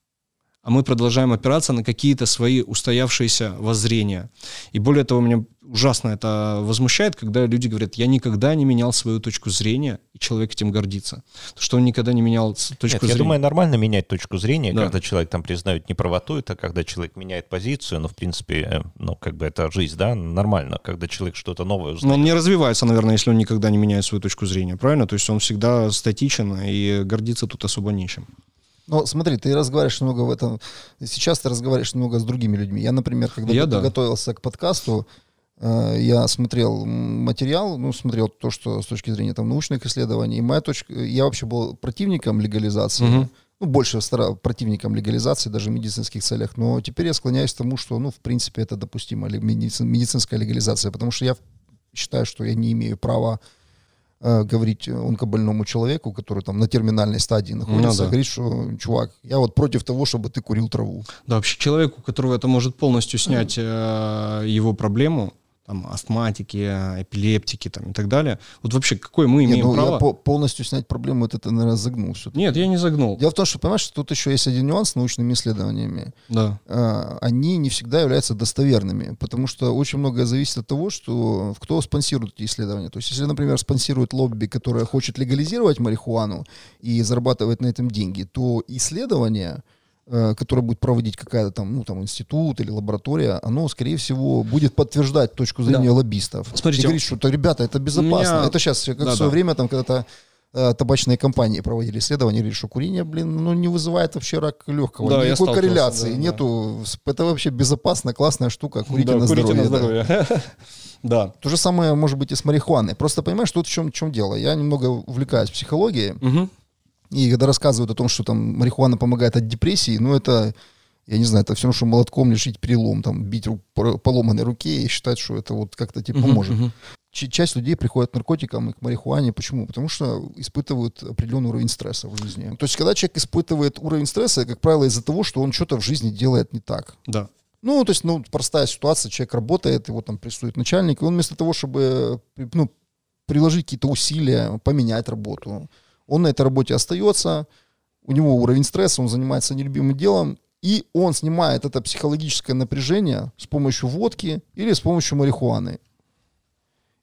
а мы продолжаем опираться на какие-то свои устоявшиеся воззрения. И более того, меня ужасно это возмущает, когда люди говорят, я никогда не менял свою точку зрения, и человек этим гордится. То, что он никогда не менял точку Нет, зрения. Я думаю, нормально менять точку зрения, да. когда человек там признает неправоту, это когда человек меняет позицию, но в принципе, э, ну как бы это жизнь, да, нормально, когда человек что-то новое узнает. Но он не развивается, наверное, если он никогда не меняет свою точку зрения, правильно? То есть он всегда статичен, и гордиться тут особо нечем. Ну, смотри, ты разговариваешь много в этом. Сейчас ты разговариваешь много с другими людьми. Я, например, когда я, да. готовился к подкасту, я смотрел материал, ну, смотрел то, что с точки зрения там научных исследований. И моя точка, я вообще был противником легализации. Угу. Ну, больше стара, противником легализации, даже в медицинских целях. Но теперь я склоняюсь к тому, что, ну, в принципе, это допустимо, медицин, медицинская легализация. Потому что я считаю, что я не имею права э, говорить онкобольному человеку, который там на терминальной стадии находится, ну, да. говорить, что, чувак, я вот против того, чтобы ты курил траву. Да, вообще человеку, которого это может полностью снять э, его проблему, там, астматики, эпилептики там, и так далее. Вот вообще, какое мы имеем Нет, ну, право? Я по полностью снять проблему, это, наверное, загнул. все Нет, я не загнул. Дело в том, что, понимаешь, тут еще есть один нюанс с научными исследованиями. Да. А, они не всегда являются достоверными, потому что очень многое зависит от того, что кто спонсирует эти исследования. То есть, если, например, спонсирует лобби, которое хочет легализировать марихуану и зарабатывать на этом деньги, то исследования которое будет проводить какая-то там, ну, там, институт или лаборатория, оно, скорее всего, будет подтверждать точку зрения да. лоббистов. Смотрите, и говорит, что, ребята, это безопасно. Меня... Это сейчас, как да, в свое да. время, там, когда-то э, табачные компании проводили исследования, говорили, что курение, блин, ну, не вызывает вообще рак легкого. Да, Никакой корреляции да, нету. Да. Это вообще безопасная, классная штука. Курите да, на курите здоровье. На здоровье. Да. да. То же самое может быть и с марихуаной. Просто понимаешь, тут в чем, в чем дело. Я немного увлекаюсь психологией. Угу. И когда рассказывают о том, что там марихуана помогает от депрессии, ну это, я не знаю, это все что молотком лишить перелом, там, бить поломанной руке и считать, что это вот как-то тебе поможет. Uh-huh, uh-huh. Часть людей приходит к наркотикам и к марихуане. Почему? Потому что испытывают определенный уровень стресса в жизни. То есть, когда человек испытывает уровень стресса, как правило, из-за того, что он что-то в жизни делает не так. Да. Ну, то есть, ну, простая ситуация, человек работает, его там прессует начальник, и он вместо того, чтобы, ну, приложить какие-то усилия, поменять работу, он на этой работе остается, у него уровень стресса, он занимается нелюбимым делом, и он снимает это психологическое напряжение с помощью водки или с помощью марихуаны.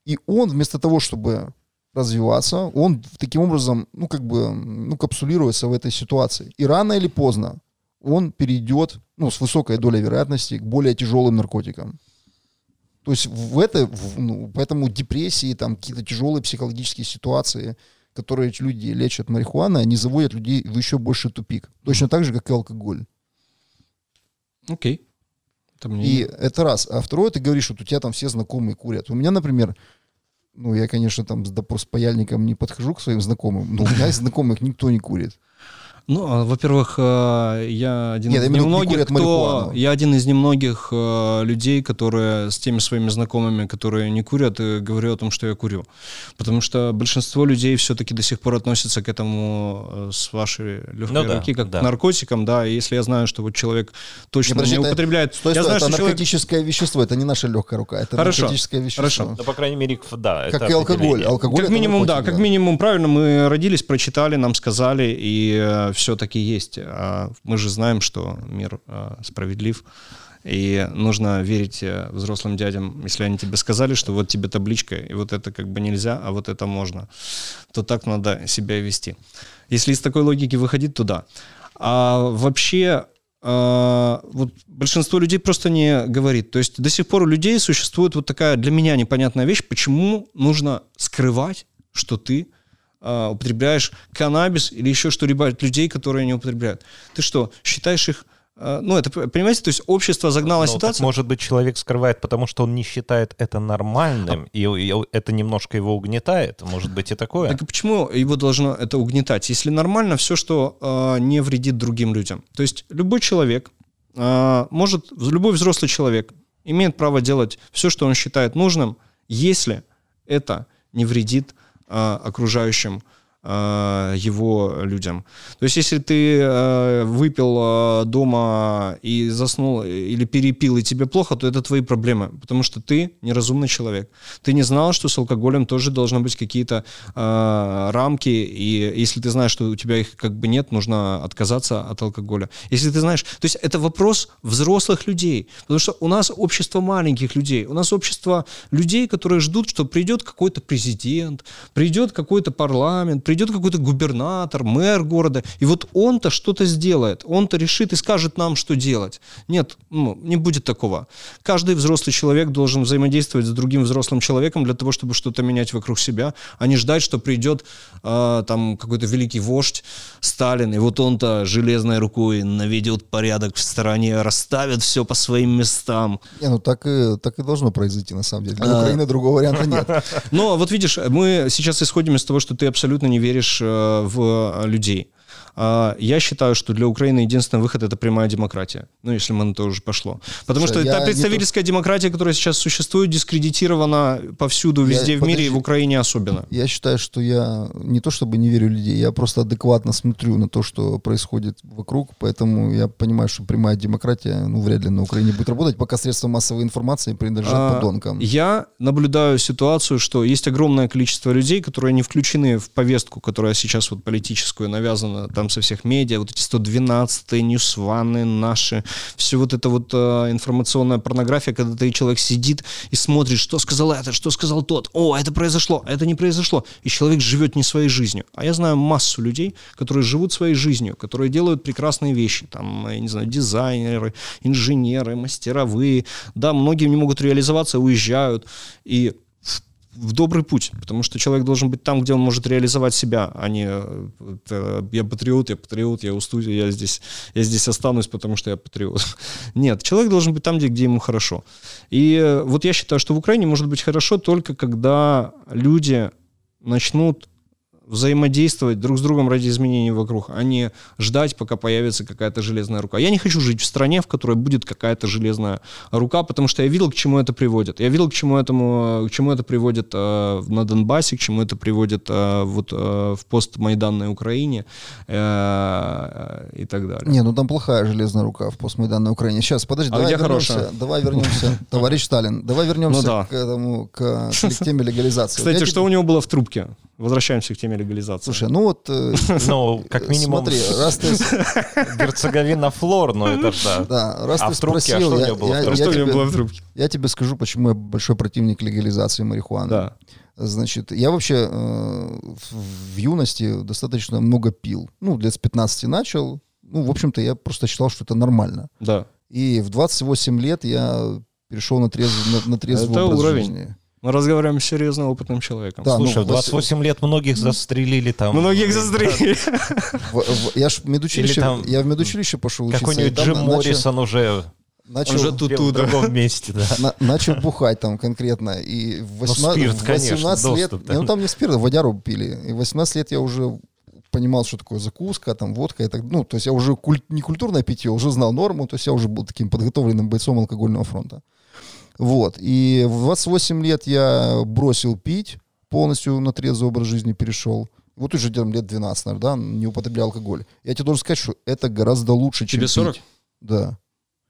И он вместо того, чтобы развиваться, он таким образом, ну, как бы, ну, капсулируется в этой ситуации. И рано или поздно он перейдет, ну, с высокой долей вероятности к более тяжелым наркотикам. То есть в этой, в, ну, поэтому депрессии, там, какие-то тяжелые психологические ситуации – которые люди лечат марихуаной, они заводят людей в еще больше тупик. Точно так же, как и алкоголь. Окей. Okay. Это мне... И это раз. А второе, ты говоришь, что у тебя там все знакомые курят. У меня, например, ну, я, конечно, там с допрос паяльником не подхожу к своим знакомым, но у меня из знакомых никто не курит. Ну, а, во-первых, э, я один Нет, из немногих, кто, я один из немногих э, людей, которые с теми своими знакомыми, которые не курят, и говорю о том, что я курю. Потому что большинство людей все-таки до сих пор относятся к этому э, с вашей легкой ну, руки, да, как да. к наркотикам, да. И если я знаю, что вот человек точно не, не употребляет... Стой, я знаю, это что наркотическое человек... вещество, это не наша легкая рука, это хорошо, наркотическое вещество. Хорошо. Ну, по крайней мере, да. Как и алкоголь. Алкоголь как минимум, да, как минимум, правильно, мы родились, прочитали, нам сказали, и все-таки есть. А мы же знаем, что мир а, справедлив. И нужно верить э, взрослым дядям, если они тебе сказали, что вот тебе табличка, и вот это как бы нельзя, а вот это можно, то так надо себя вести. Если из такой логики выходить, то да. А вообще а, вот большинство людей просто не говорит. То есть до сих пор у людей существует вот такая для меня непонятная вещь, почему нужно скрывать, что ты а, употребляешь каннабис или еще что-либо от людей, которые не употребляют. Ты что, считаешь их а, ну, это, понимаете, то есть общество загнало Но ситуацию. Так, может быть, человек скрывает, потому что он не считает это нормальным, а... и, и это немножко его угнетает. Может быть и такое. Так почему его должно это угнетать? Если нормально все, что э, не вредит другим людям. То есть любой человек э, может, любой взрослый человек имеет право делать все, что он считает нужным, если это не вредит э, окружающим. Э, его людям. То есть, если ты э, выпил э, дома и заснул или перепил, и тебе плохо, то это твои проблемы, потому что ты неразумный человек. Ты не знал, что с алкоголем тоже должны быть какие-то рамки, и если ты знаешь, что у тебя их как бы нет, нужно отказаться от алкоголя. Если ты знаешь, то есть это вопрос взрослых людей, потому что у нас общество маленьких людей, у нас общество людей, которые ждут, что придет какой-то президент, придет какой-то парламент, придет какой-то губернатор, мэр города, и вот он-то что-то сделает, он-то решит и скажет нам, что делать. Нет, ну, не будет такого. Каждый взрослый человек должен взаимодействовать с другим взрослым человеком для того, чтобы что-то менять вокруг себя, а не ждать, что придет э, там какой-то великий вождь Сталин, и вот он-то железной рукой наведет порядок в стороне, расставит все по своим местам. Не, ну так и, так и должно произойти, на самом деле. Для а... Украины другого варианта нет. Но вот видишь, мы сейчас исходим из того, что ты абсолютно не веришь э, в э, людей. А, я считаю, что для Украины единственный выход это прямая демократия. Ну, если мы на то уже пошло. Потому Слушай, что та представительская то... демократия, которая сейчас существует, дискредитирована повсюду, везде я, в мире, и в Украине особенно. Я считаю, что я не то чтобы не верю в людей, я просто адекватно смотрю на то, что происходит вокруг, поэтому я понимаю, что прямая демократия, ну, вряд ли на Украине будет работать, пока средства массовой информации принадлежат а, подонкам. Я наблюдаю ситуацию, что есть огромное количество людей, которые не включены в повестку, которая сейчас вот политическую навязана там там со всех медиа, вот эти 112-е, ньюсваны наши, все вот это вот э, информационная порнография, когда ты человек сидит и смотрит, что сказал этот, что сказал тот, о, это произошло, это не произошло, и человек живет не своей жизнью. А я знаю массу людей, которые живут своей жизнью, которые делают прекрасные вещи, там, я не знаю, дизайнеры, инженеры, мастеровые, да, многие не могут реализоваться, уезжают, и в добрый путь, потому что человек должен быть там, где он может реализовать себя, а не э, я патриот, я патриот, я устую, я здесь, я здесь останусь, потому что я патриот. Нет, человек должен быть там, где, где ему хорошо. И э, вот я считаю, что в Украине может быть хорошо только когда люди начнут взаимодействовать друг с другом ради изменений вокруг, а не ждать, пока появится какая-то железная рука. Я не хочу жить в стране, в которой будет какая-то железная рука, потому что я видел, к чему это приводит. Я видел, к чему, этому, к чему это приводит э, на Донбассе, к чему это приводит э, вот, э, в постмайданной Украине э, и так далее. Не, ну там плохая железная рука в постмайданной Украине. Сейчас, подожди, а давай вернемся, хорошая? давай вернемся, товарищ Сталин, давай вернемся ну, да. к этому, к, к теме легализации. Кстати, что у него было в трубке? Возвращаемся к теме легализации. Слушай, ну вот... Э, ну, как минимум... Смотри, раз ты... Герцеговина флор, ну это же да. Да, раз а ты спросил... А что у было Что у было в трубке? Я тебе скажу, почему я большой противник легализации марихуаны. Да. Значит, я вообще э, в юности достаточно много пил. Ну, лет с 15 начал. Ну, в общем-то, я просто считал, что это нормально. Да. И в 28 лет я перешел на, трезв, на, на трезвый это образ уровень. жизни. Мы разговариваем с серьезно опытным человеком. Да, Слушай, ну, 28 лет многих застрелили там. Многих застрелили. Я ж в медучилище, я в медучилище пошел учиться. Какой-нибудь Джим Моррисон уже начал уже тут в другом месте, да. На, начал бухать там конкретно. И в 18, ну, спирт, 18 конечно, лет... Доступ, да. Ну, там не спирт, а водяру пили. И в 18 лет я уже понимал, что такое закуска, там, водка. И так, ну, то есть я уже куль, не культурное питье, уже знал норму, то есть я уже был таким подготовленным бойцом алкогольного фронта. Вот. И в 28 лет я бросил пить, полностью на трезвый образ жизни перешел. Вот уже где лет 12, наверное, да, не употреблял алкоголь. Я тебе должен сказать, что это гораздо лучше, чем Тебе 40? Пить. Да.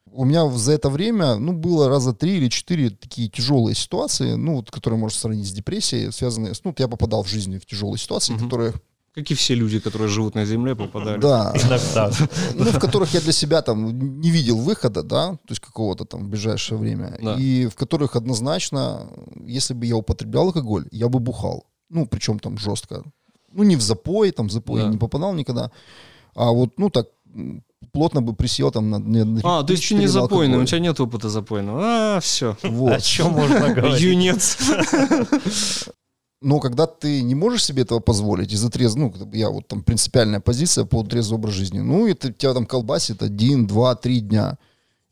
У меня за это время, ну, было раза три или четыре такие тяжелые ситуации, ну, вот, которые можно сравнить с депрессией, связанные с, ну, я попадал в жизни в тяжелые ситуации, угу. которые как и все люди, которые живут на Земле, попадали. Да. Иногда. Ну, в которых я для себя там не видел выхода, да, то есть какого-то там в ближайшее время. Да. И в которых однозначно, если бы я употреблял алкоголь, я бы бухал. Ну, причем там жестко. Ну, не в запой, там в запой да. не попадал никогда. А вот, ну, так, плотно бы присел там на... на на А, ты не четыре на запойный, у тебя нет опыта запойного. А, все. Вот. О чем можно говорить? Юнец. Но когда ты не можешь себе этого позволить из-за трез... ну, я вот там принципиальная позиция по трезвый образ жизни, ну, это тебя там колбасит один, два, три дня.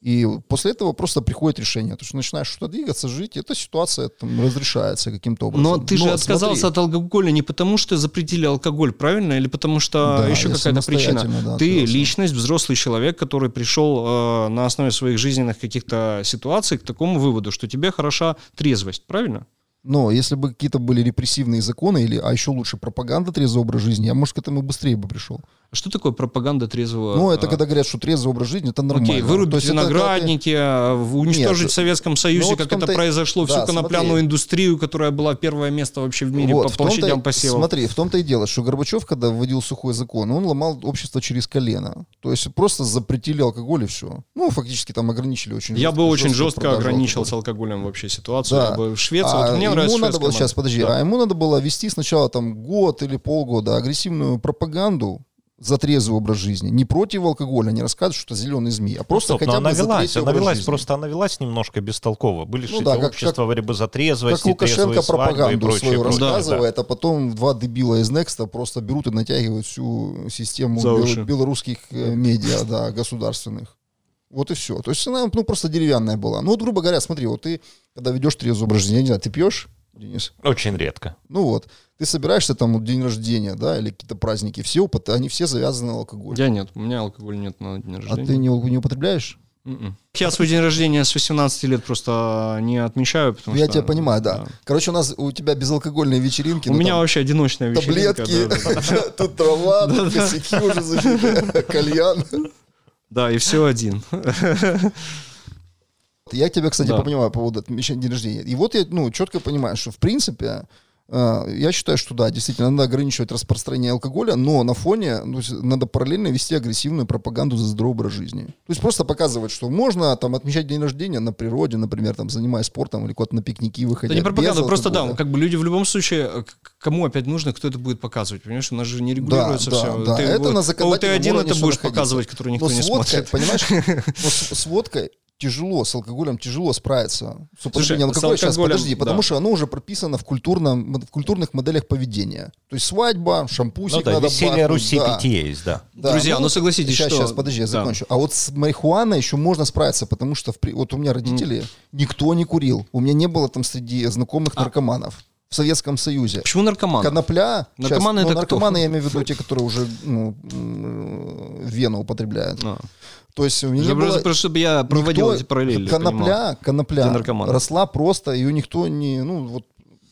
И после этого просто приходит решение. То, что начинаешь что-то двигаться, жить, эта ситуация там разрешается каким-то образом. Но ты же отказался смотри, от алкоголя не потому, что запретили алкоголь, правильно? Или потому что Да, еще какая-то причина? да, ты отказался. личность, взрослый человек, который пришел э, на основе своих жизненных каких-то ситуаций к такому выводу, что тебе хороша трезвость, правильно? Но если бы какие-то были репрессивные законы, или, а еще лучше пропаганда трезвого образа жизни, я, может, к этому быстрее бы пришел. А Что такое пропаганда трезвого? Ну, это а, когда говорят, что трезвый образ жизни, это нормально. Окей, вырубить есть это виноградники, а, в- уничтожить Нет, в Советском Союзе, ну вот в как это произошло, всю да, конопляную смотри. индустрию, которая была первое место вообще в мире Вот, по площадям посевов. Смотри, в том-то и дело, что Горбачев, когда вводил сухой закон, он ломал общество через колено. То есть просто запретили алкоголь и все. Ну, фактически там ограничили очень Я жестко- бы очень жестко продажу ограничил с алкоголя. алкоголем вообще ситуацию. Да. Я бы в Швеции, А вот мне ему нравится надо было, сейчас, подожди, Да. а ему надо было вести сначала там год или полгода агрессивную пропаганду за трезвый образ жизни. Не против алкоголя, не рассказывать, что это зеленый змей, а просто Стоп, хотя бы за велась, третий она образ велась, жизни. просто она велась немножко бестолково. Были Ну да, как- общества борьбы за трезвость, Как Лукашенко пропаганду прочее, свою прочее. Да, рассказывает, а потом два дебила из Некста просто берут и натягивают всю систему За бел- белорусских э, медиа, да, государственных. Вот и все. То есть она, ну, просто деревянная была. Ну, вот, грубо говоря, смотри, вот ты, когда ведешь трезвый образ жизни, я не знаю, ты пьешь, Денис? да. Очень редко. Ну вот, ты собираешься там день рождения, да, или какие-то праздники, все опыты, они все завязаны на алкоголь. Я нет, у меня алкоголя нет на день А рождения. ты не, не употребляешь? Мгм. Я свой день рождения с 18 лет просто не отмечаю, потому Ну, я что... тебя понимаю, да. Короче, у нас у тебя безалкогольные вечеринки. У ну, меня там вообще одиночная вечеринка. таблетки, да, да, да. тут трава, тут косяки уже зажили, кальян. Да, и все один. Я тебя, кстати, Да. понимаю по поводу отмечания дня рождения. И вот я, ну, четко понимаю, что, в принципе, я считаю, что да, действительно, надо ограничивать распространение алкоголя, но на фоне ну, надо параллельно вести агрессивную пропаганду за здоровый образ жизни. То есть просто показывать, что можно там отмечать день рождения на природе, например, там занимаясь спортом или куда-то на пикники выходя. Это не пропаганда, просто да, как бы люди в любом случае, э, кому опять нужно, кто это будет показывать, понимаешь? У нас же не регулируется да, все. да, ты, это вот, на законодательном УТ-1 уровне это будешь находится. показывать, который никто Но не с водкой, смотрит. понимаешь, но с, с водкой тяжело, с алкоголем тяжело справиться. С употреблением с алкоголя, сейчас, алкоголем, подожди, да. потому что оно уже прописано в, культурном, в культурных моделях поведения. То есть свадьба, шампусик Ну да, надо веселье бахнуть, Руси да. пить есть, да. Да, Друзья, ну согласитесь, сейчас, что- Сейчас, подожди, я да. закончу. А вот с марихуаной еще можно справиться, потому что в вот у меня родители, никто не курил. У меня не было там среди А. знакомых наркоманов в Советском Союзе. Почему наркоман? Конопля. Наркоманы ну, это кто? наркоманы, я имею в виду те, которые уже ну, вену употребляют. А. То есть у меня Чтобы- было... просто чтобы я проводил никто- эти параллели. Конопля, конопля росла просто, ее никто не, ну вот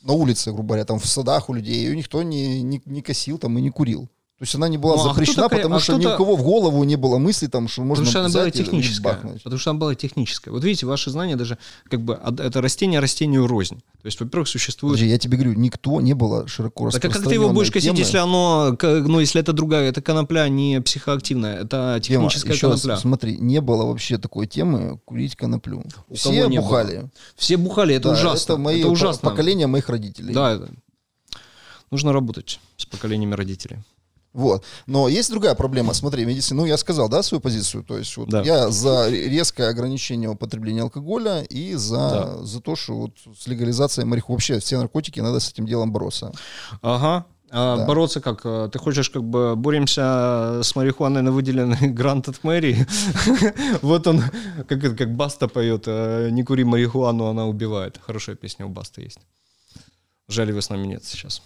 на улице, грубо говоря, там в садах у людей, ее никто не, не, не косил там и не курил. То есть она не была Ну, а запрещена, такая- потому а что ни кто-то- у кого в голову не было мысли, там, что можно Потому что она была техническая. Потому что она была техническая. Вот видите, ваши знания даже как бы это растение растению рознь. То есть, во-первых, существует Подожди, я тебе говорю, никто не было широко Так а как ты его будешь косить, если оно, ну, если это другая, это конопля не психоактивная, это Тема, техническая еще раз, конопля. смотри, не было вообще такой темы курить коноплю. У Все не было? бухали. Все бухали, это Да, ужасно. Это, мои это ужасно. поколение моих родителей. Да, это- нужно работать с поколениями родителей. Вот. Но есть другая проблема. Смотри, медицина, ну я сказал, да, свою позицию. То есть вот Да. я за резкое ограничение употребления алкоголя и за, за то, что вот с легализацией марихуаны, вообще все наркотики, надо с этим делом бороться. Ага. А Да. бороться как? Э, Ты хочешь как бы боремся с марихуаной на выделенный грант от мэрии? Вот он, как, как Баста поет, э, не кури марихуану, она убивает. Хорошая песня у Баста есть. Жаль, его с нами нет сейчас.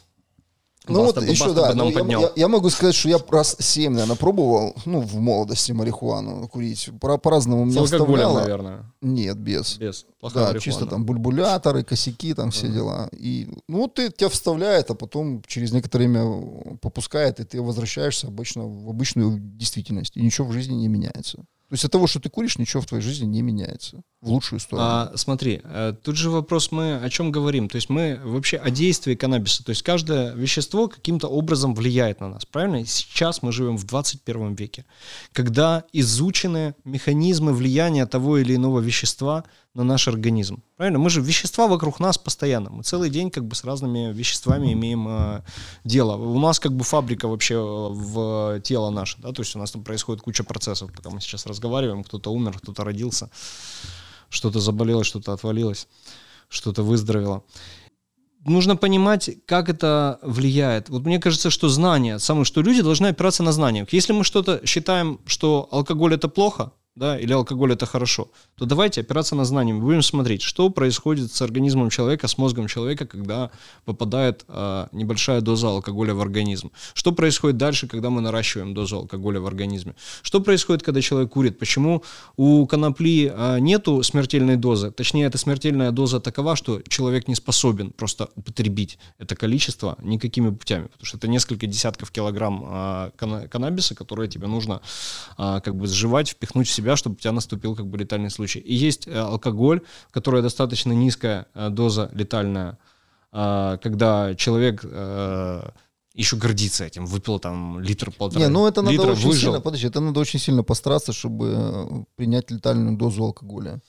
Ну Баста вот еще, да, ну, я, я- я могу сказать, что я раз 7, наверное, пробовал, ну, в молодости марихуану курить. По- По-разному алкоголем, вставляло. наверное. Нет, без. Без. Плохая Да, марихуана. чисто там бульбуляторы, косяки, там все дела. И, ну, ты тебя вставляет, а потом через некоторое время попускает, и ты возвращаешься обычно в обычную действительность. И ничего в жизни не меняется. То есть от того, что ты куришь, ничего в твоей жизни не меняется. В лучшую сторону. А, смотри, э, тут же вопрос мы о чем говорим. То есть мы вообще о действии каннабиса. То есть каждое вещество каким-то образом влияет на нас, правильно? Сейчас мы живем в 21 веке, когда изучены механизмы влияния того или иного вещества на наш организм. Правильно? Мы же вещества вокруг нас постоянно. Мы целый день как бы с разными веществами имеем э, дело. У нас как бы фабрика вообще э, в тело наше, да, то есть у нас там происходит куча процессов, пока мы сейчас разговариваем, кто-то умер, кто-то родился, что-то заболело, что-то отвалилось, что-то выздоровело нужно понимать, как это влияет. Вот мне кажется, что знание, самое, что люди должны опираться на знания. Если мы что-то считаем, что алкоголь это плохо, да, или алкоголь это хорошо, то давайте опираться на знания. Мы будем смотреть, что происходит с организмом человека, с мозгом человека, когда попадает э, небольшая доза алкоголя в организм. Что происходит дальше, когда мы наращиваем дозу алкоголя в организме. Что происходит, когда человек курит. Почему у конопли э, нету смертельной дозы. Точнее, эта смертельная доза такова, что человек не способен просто употребить это количество никакими путями. Потому что это несколько десятков килограмм э, каннабиса, которые тебе нужно э, как бы сживать, впихнуть в себя себя, чтобы у тебя наступил как бы летальный случай. И есть э, алкоголь, который достаточно низкая э, доза летальная, э, когда человек еще гордится этим, выпил там литр полтора. Не, ну это надо литра, очень выжил. сильно, подожди, это надо очень сильно постараться, чтобы принять летальную дозу алкоголя.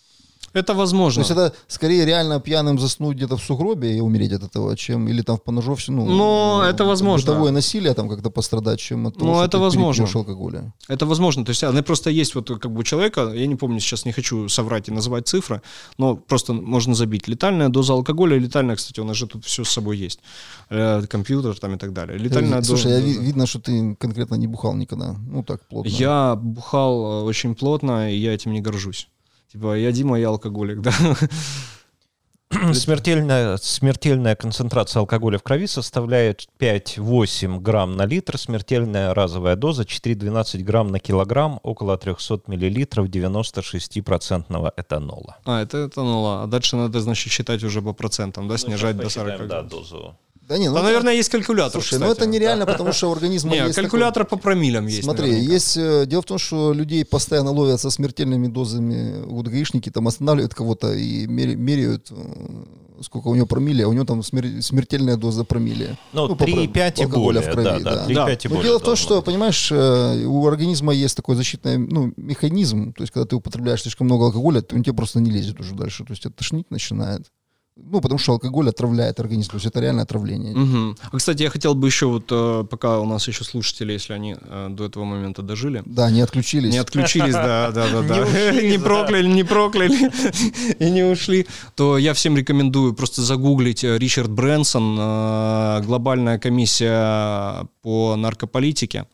Это возможно. То есть это скорее реально пьяным заснуть где-то в сугробе и умереть от этого, чем или там в поножовщине, ну, Но это возможно. бытовое насилие там как-то пострадать, чем от того, Но что это ты возможно. алкоголя. Это возможно. То есть она просто есть вот как бы у человека, я не помню, сейчас не хочу соврать и называть цифры, но просто можно забить. Летальная доза алкоголя, летальная, кстати, у нас же тут все с собой есть. Э, компьютер там и так далее. Летальная Слушай, доза... я ви- видно, что ты конкретно не бухал никогда. Ну так, плотно. Я бухал э, очень плотно, и я этим не горжусь. Типа, я Дима, я алкоголик, да. Смертельная, смертельная концентрация алкоголя в крови составляет 5-8 грамм на литр, смертельная разовая доза 4-12 грамм на килограмм, около 300 миллилитров 96% этанола. А, это этанола. А дальше надо, значит, считать уже по процентам, да, снижать до 40 Да, грамм. дозу. Да не, ну это- наверное, есть калькулятор, Слушай, ну кстати. это нереально, потому что у организма Не, есть калькулятор по промилям такой- есть. Смотри, наверняка. есть... э, Дело в том, что людей постоянно ловят со смертельными дозами. Вот гаишники там останавливают кого-то и мер- меряют, э, сколько у него промилле, а у него там смер- смертельная доза промилле. Ну, по 3,5 и алкоголя более. в крови, да, да, да. 3,5 и Но более. дело в том, что, быть. понимаешь, э, у организма есть такой защитный ну, механизм, то есть когда ты употребляешь слишком много алкоголя, то он тебе просто не лезет уже дальше, то есть это тошнить начинает. Ну, потому что алкоголь отравляет организм, то есть это реальное отравление. Мгм. А, кстати, я хотел бы еще вот, э, пока у нас еще слушатели, если они э, до этого момента дожили, Да, не отключились. не отключились, да, да, да, Не да, не прокляли, не прокляли и не ушли, то я всем рекомендую просто загуглить э, Ричард Брэнсон, глобальная комиссия по наркополитике.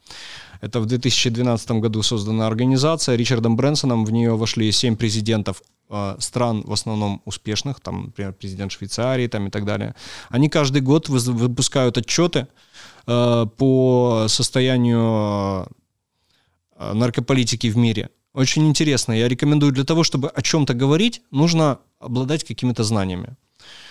Это в 2012 году создана организация. Ричардом Брэнсоном в нее вошли семь президентов э, стран, в основном успешных, там, например, президент Швейцарии там, и так далее. Они каждый год выпускают отчеты э, по состоянию э, наркополитики в мире. Очень интересно. Я рекомендую для того, чтобы о чем-то говорить, нужно обладать какими-то знаниями.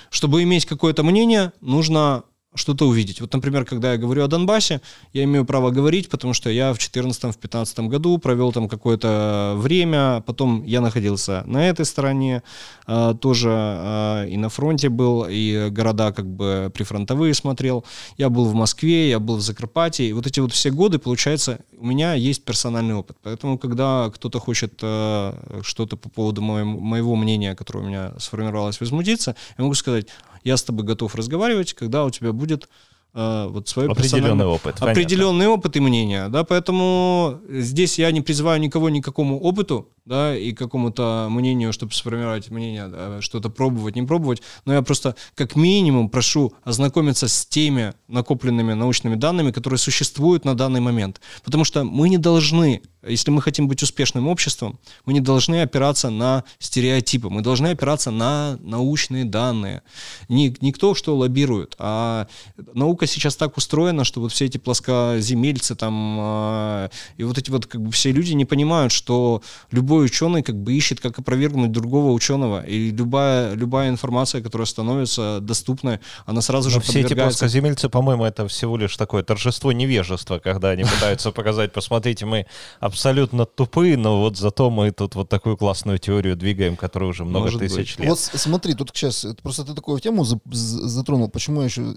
Чтобы иметь какое-то мнение, нужно что-то увидеть. Вот, например, когда я говорю о Донбассе, я имею право говорить, потому что я в 2014-2015 году провел там какое-то время, потом я находился на этой стороне, э, тоже э, и на фронте был, и города как бы прифронтовые смотрел. Я был в Москве, я был в Закарпатье, и вот эти вот все годы, получается, у меня есть персональный опыт. Поэтому, когда кто-то хочет э, что-то по поводу моем- моего мнения, которое у меня сформировалось, возмутиться, я могу сказать, я с тобой готов разговаривать, когда у тебя будет э, вот свое Определенный опыт. понятно. определенный опыт и мнение, да, поэтому здесь я не призываю никого ни к какому опыту, да, и какому-то мнению, чтобы сформировать мнение, да, что-то пробовать, не пробовать, но я просто как минимум прошу ознакомиться с теми накопленными научными данными, которые существуют на данный момент, потому что мы не должны, если мы хотим быть успешным обществом, мы не должны опираться на стереотипы, мы должны опираться на научные данные. Не, не кто что лоббирует, а наука сейчас так устроена, что вот все эти плоскоземельцы там э, и вот эти вот как бы все люди не понимают, что любой ученый как бы ищет, как опровергнуть другого ученого, и любая, любая информация, которая становится доступной, она сразу Но же все эти подвергается... плоскоземельцы, по-моему, это всего лишь такое торжество невежества, когда они пытаются показать, посмотрите, мы абсолютно тупые, но вот зато мы тут вот такую классную теорию двигаем, которая уже много Может тысяч быть. лет. Вот смотри, тут сейчас просто ты такую тему за- за- затронул. Почему я еще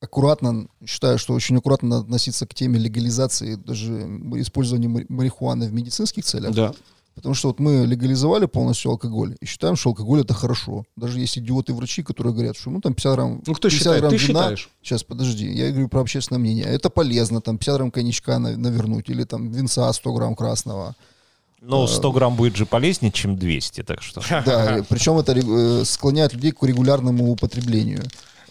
аккуратно считаю, что очень аккуратно надо относиться к теме легализации даже использования мари- марихуаны в медицинских целях. Да. Потому что вот мы легализовали полностью алкоголь и считаем, что алкоголь это хорошо. Даже есть идиоты-врачи, которые говорят, что ну там 50 грамм... Ну кто 50 считает? грамм Ты вина- считаешь? Сейчас, подожди, я говорю про общественное мнение. Это полезно, там 50 грамм коньячка на- навернуть, или там винца 100 грамм красного. Но 100 грамм будет же полезнее, чем 200, так что... Да, причем это э, склоняет людей к регулярному употреблению.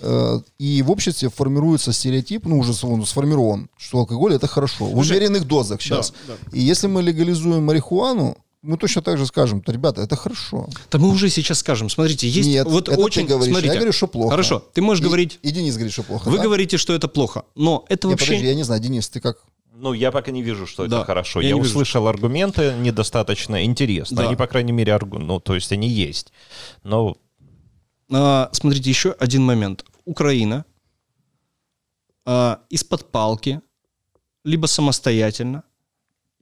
Э, И в обществе формируется стереотип, ну уже он сформирован, что алкоголь это хорошо. В умеренных дозах сейчас. да. И если мы легализуем марихуану, мы точно так же скажем, «Да, ребята, это хорошо. Да мы уже сейчас скажем. Смотрите, есть Нет, вот это очень... ты говоришь, смотрите, я говорю, что плохо. Хорошо, ты можешь И- говорить... И Денис говорит, что плохо. Вы да? говорите, что это плохо, но это Не, вообще... подожди, я не знаю, Денис, ты как? Ну, я пока не вижу, что Да, это хорошо. я Я, не вижу. услышал аргументы недостаточно интересно. Да. Они, по крайней мере, аргу... ну, то есть они есть. Но А, смотрите, еще один момент. Украина а, из-под палки, либо самостоятельно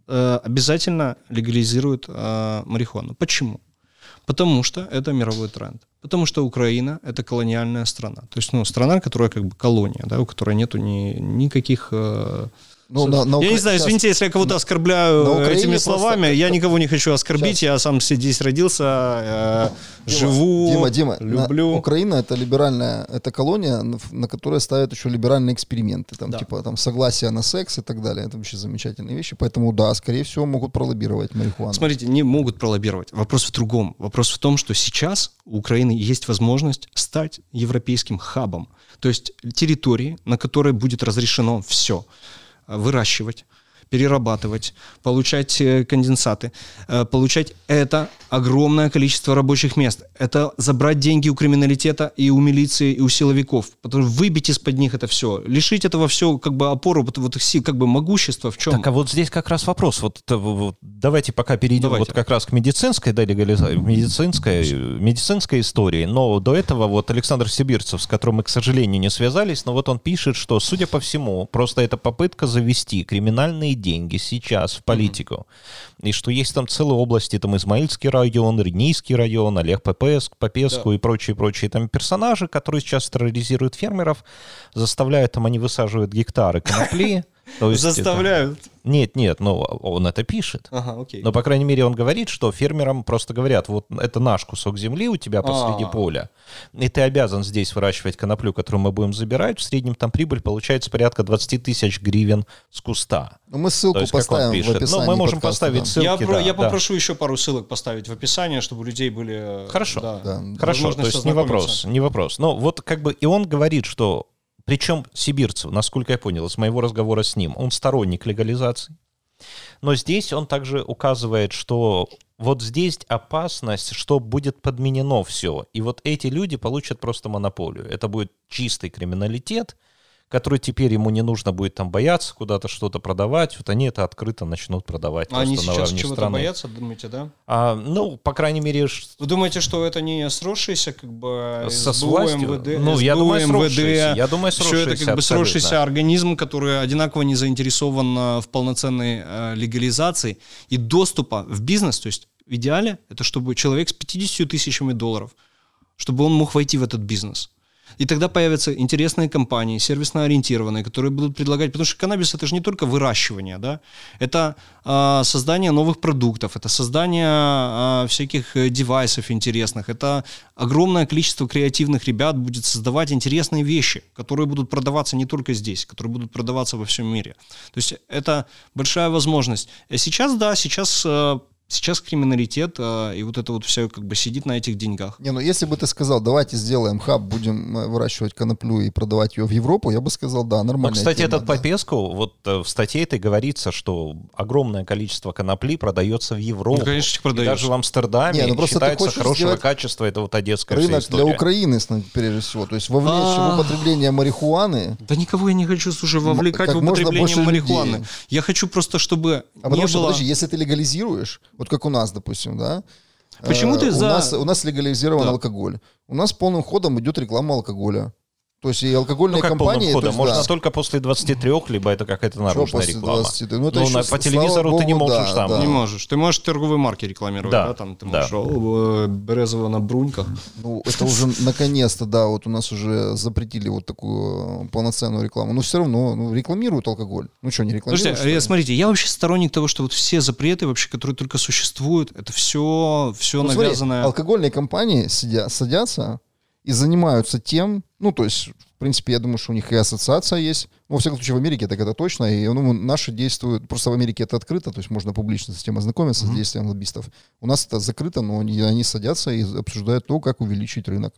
э, обязательно легализирует а, марихуану. Почему? Потому что это мировой тренд. Потому что Украина — это колониальная страна. То есть, ну, страна, которая как бы колония, да, у которой нету ни, никаких... э, Ну, на- на я не знаю, извините, если я кого-то оскорбляю на Украине этими просто словами, я как-то- никого не хочу оскорбить, Сейчас. я сам здесь родился, э, Дима, живу, Дима, Дима, на- люблю. Украина это либеральная, это колония, на, на которой ставят еще либеральные эксперименты, там Да. типа там согласие на секс и так далее. Это вообще замечательные вещи. Поэтому да, скорее всего могут пролоббировать марихуану. Смотрите, не могут пролоббировать. Вопрос в другом. Вопрос в том, что сейчас у Украины есть возможность стать европейским хабом. То есть территории, на которой будет разрешено все. Выращивать, перерабатывать, получать э, конденсаты, э, получать это огромное количество рабочих мест. Это забрать деньги у криминалитета и у милиции, и у силовиков. Потому что выбить из-под них это все. Лишить этого все как бы опору, вот, вот как бы могущества в чем? Так, а вот здесь как раз вопрос. Вот, в- вот давайте пока перейдем Давайте. вот как раз к медицинской да, легализации, медицинской, медицинской истории. Но до этого вот Александр Сибирцев, с которым мы, к сожалению, не связались, но вот он пишет, что, судя по всему, просто это попытка завести криминальные деньги сейчас в политику. И что есть там целые области, там Измаильский район, Ренийский район, Олег Попеск, Попеску и прочие-прочие там персонажи, которые сейчас терроризируют фермеров, заставляют там, они высаживают гектары конопли. То есть это- Заставляют. нет, нет, ну он это пишет. Ага, окей. Но, по крайней мере, он говорит, что фермерам просто говорят, вот это наш кусок земли у тебя посреди А. поля, и ты обязан здесь выращивать коноплю, которую мы будем забирать. В среднем там прибыль получается порядка 20 тысяч гривен с куста. Ну, мы ссылку есть, как он поставим в пишет. описании. Ну, мы можем подкаста, поставить да. я ссылки, про- да, я да. попрошу еще пару ссылок поставить в описании, чтобы у людей были... Хорошо. Да. Да. Хорошо, то есть не вопрос, не вопрос. Но вот как бы и он говорит, что причем Сибирцев, насколько я понял из моего разговора с ним, он сторонник легализации. Но здесь он также указывает, что вот здесь опасность, что будет подменено все. И вот эти люди получат просто монополию. Это будет чистый криминалитет, который теперь ему не нужно будет там бояться куда-то что-то продавать. Вот они это открыто начнут продавать А они сейчас чего-то страны. боятся, думаете, да? А, ну, по крайней мере, Вы думаете, что это не сросшийся как бы Со СБУ, властью? МВД, Ну, я СБУ, думаю, МВД. Я думаю, что это как бы сросшийся организм, который одинаково не заинтересован э, в полноценной э, легализации и доступа в бизнес. То есть в идеале это чтобы человек с 50 тысячами долларов, чтобы он мог войти в этот бизнес. И тогда появятся интересные компании, сервисно ориентированные, которые будут предлагать, потому что каннабис это же не только выращивание, да, это а, создание новых продуктов, это создание а, всяких э, девайсов интересных, это огромное количество креативных ребят будет создавать интересные вещи, которые будут продаваться не только здесь, которые будут продаваться во всем мире. То есть это большая возможность. Сейчас, да, сейчас э, Сейчас криминалитет э, и вот это вот все как бы сидит на этих деньгах. Не, ну если бы ты сказал, давайте сделаем хаб, будем э, выращивать коноплю и продавать ее в Европу, я бы сказал, да, Ну, нормально. кстати, этот Попеску, вот э, в статье этой говорится, что огромное количество конопли продается в Европу. Ну, конечно, продается. даже в Амстердаме Не, ну просто считается хорошего качества, это вот одесская Рынок история. для Украины, прежде всего. То есть вовлечь в А. употребление марихуаны. Да никого я не хочу, слушай, вовлекать в употребление марихуаны. Я хочу просто, чтобы А потому не что, было... подожди, если ты легализируешь, вот как у нас, допустим, да? Почему э, ты у за- Нас, у нас легализирован Да. алкоголь. У нас полным ходом идет реклама алкоголя. То есть и алкогольные Ну, как компании... полным то ходом? есть, Можно да. только после 23, либо это какая-то наружная после реклама. 20? Ну, это Ну, еще, на- по телевизору ты не богу, можешь да, там. да. Не можешь. Ты можешь торговые марки рекламировать, Да, да? Там ты да. можешь «О, Березово на бруньках. Ну, это уже наконец-то, да, вот у нас уже запретили вот такую полноценную рекламу. Но все равно, ну, рекламируют алкоголь. Ну что, не рекламируют? Слушайте, э, смотрите, я вообще сторонник того, что вот все запреты вообще, которые только существуют, это все, все Ну, смотри, навязанное. алкогольные компании сидя, садятся и занимаются тем, ну, то есть, в принципе, я думаю, что у них и ассоциация есть. Ну, во всяком случае, в Америке так это точно. И ну, наши действуют, просто в Америке это открыто, то есть можно публично с этим ознакомиться, с действием лоббистов. У нас это закрыто, но они, они садятся и обсуждают то, как увеличить рынок.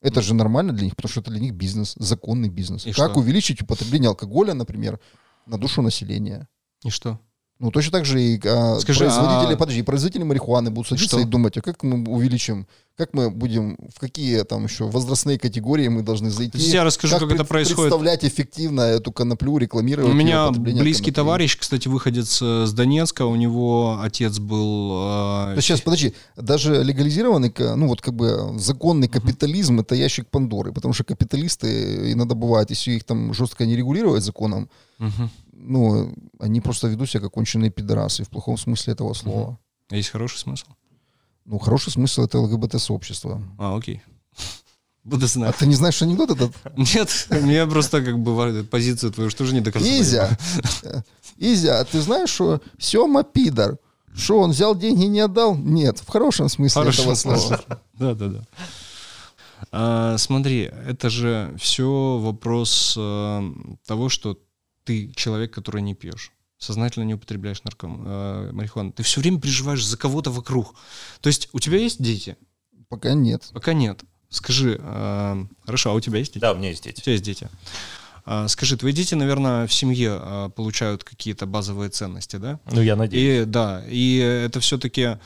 Это же нормально для них, потому что это для них бизнес, законный бизнес. И как что? увеличить употребление алкоголя, например, на душу населения? И что? Ну, точно так же и а, Скажи, производители, а- подожди, производители марихуаны будут садиться Что? и думать, а как мы увеличим, как мы будем, в какие там еще возрастные категории мы должны зайти. Я расскажу, как это пред- происходит. Представлять эффективно эту коноплю, рекламировать. У меня близкий конопли. товарищ, кстати, выходец э, с Донецка, у него отец был... э, Да сейчас, подожди, даже легализированный, ну вот как бы законный капитализм это ящик Пандоры, потому что капиталисты иногда бывает, если их там жестко не регулировать законом, мгм. Ну, они просто ведут себя как конченые пидорасы в плохом смысле этого слова. Есть хороший смысл? Ну, хороший смысл это ЛГБТ-сообщество. А, окей. Буду А знать. ты не знаешь анекдот этот? Нет, мне просто как бы позицию твою что же не до конца Изя, Изя, а ты знаешь, что Сема пидор? Что, он взял деньги и не отдал? Нет, в хорошем смысле Хорошем этого слова. смысле. Да, да, да. А, смотри, это же все вопрос э, того, что ты человек, который не пьешь. Сознательно не употребляешь нарком, э, марихуану. Ты все время переживаешь за кого-то вокруг. То есть у тебя есть дети? Пока нет. Пока нет. Скажи, э, хорошо, а у тебя есть дети? Да, у меня есть У дети. тебя есть дети. А, скажи, твои дети, наверное, в семье а, получают какие-то базовые ценности, да? Ну, я надеюсь. И да, и это все-таки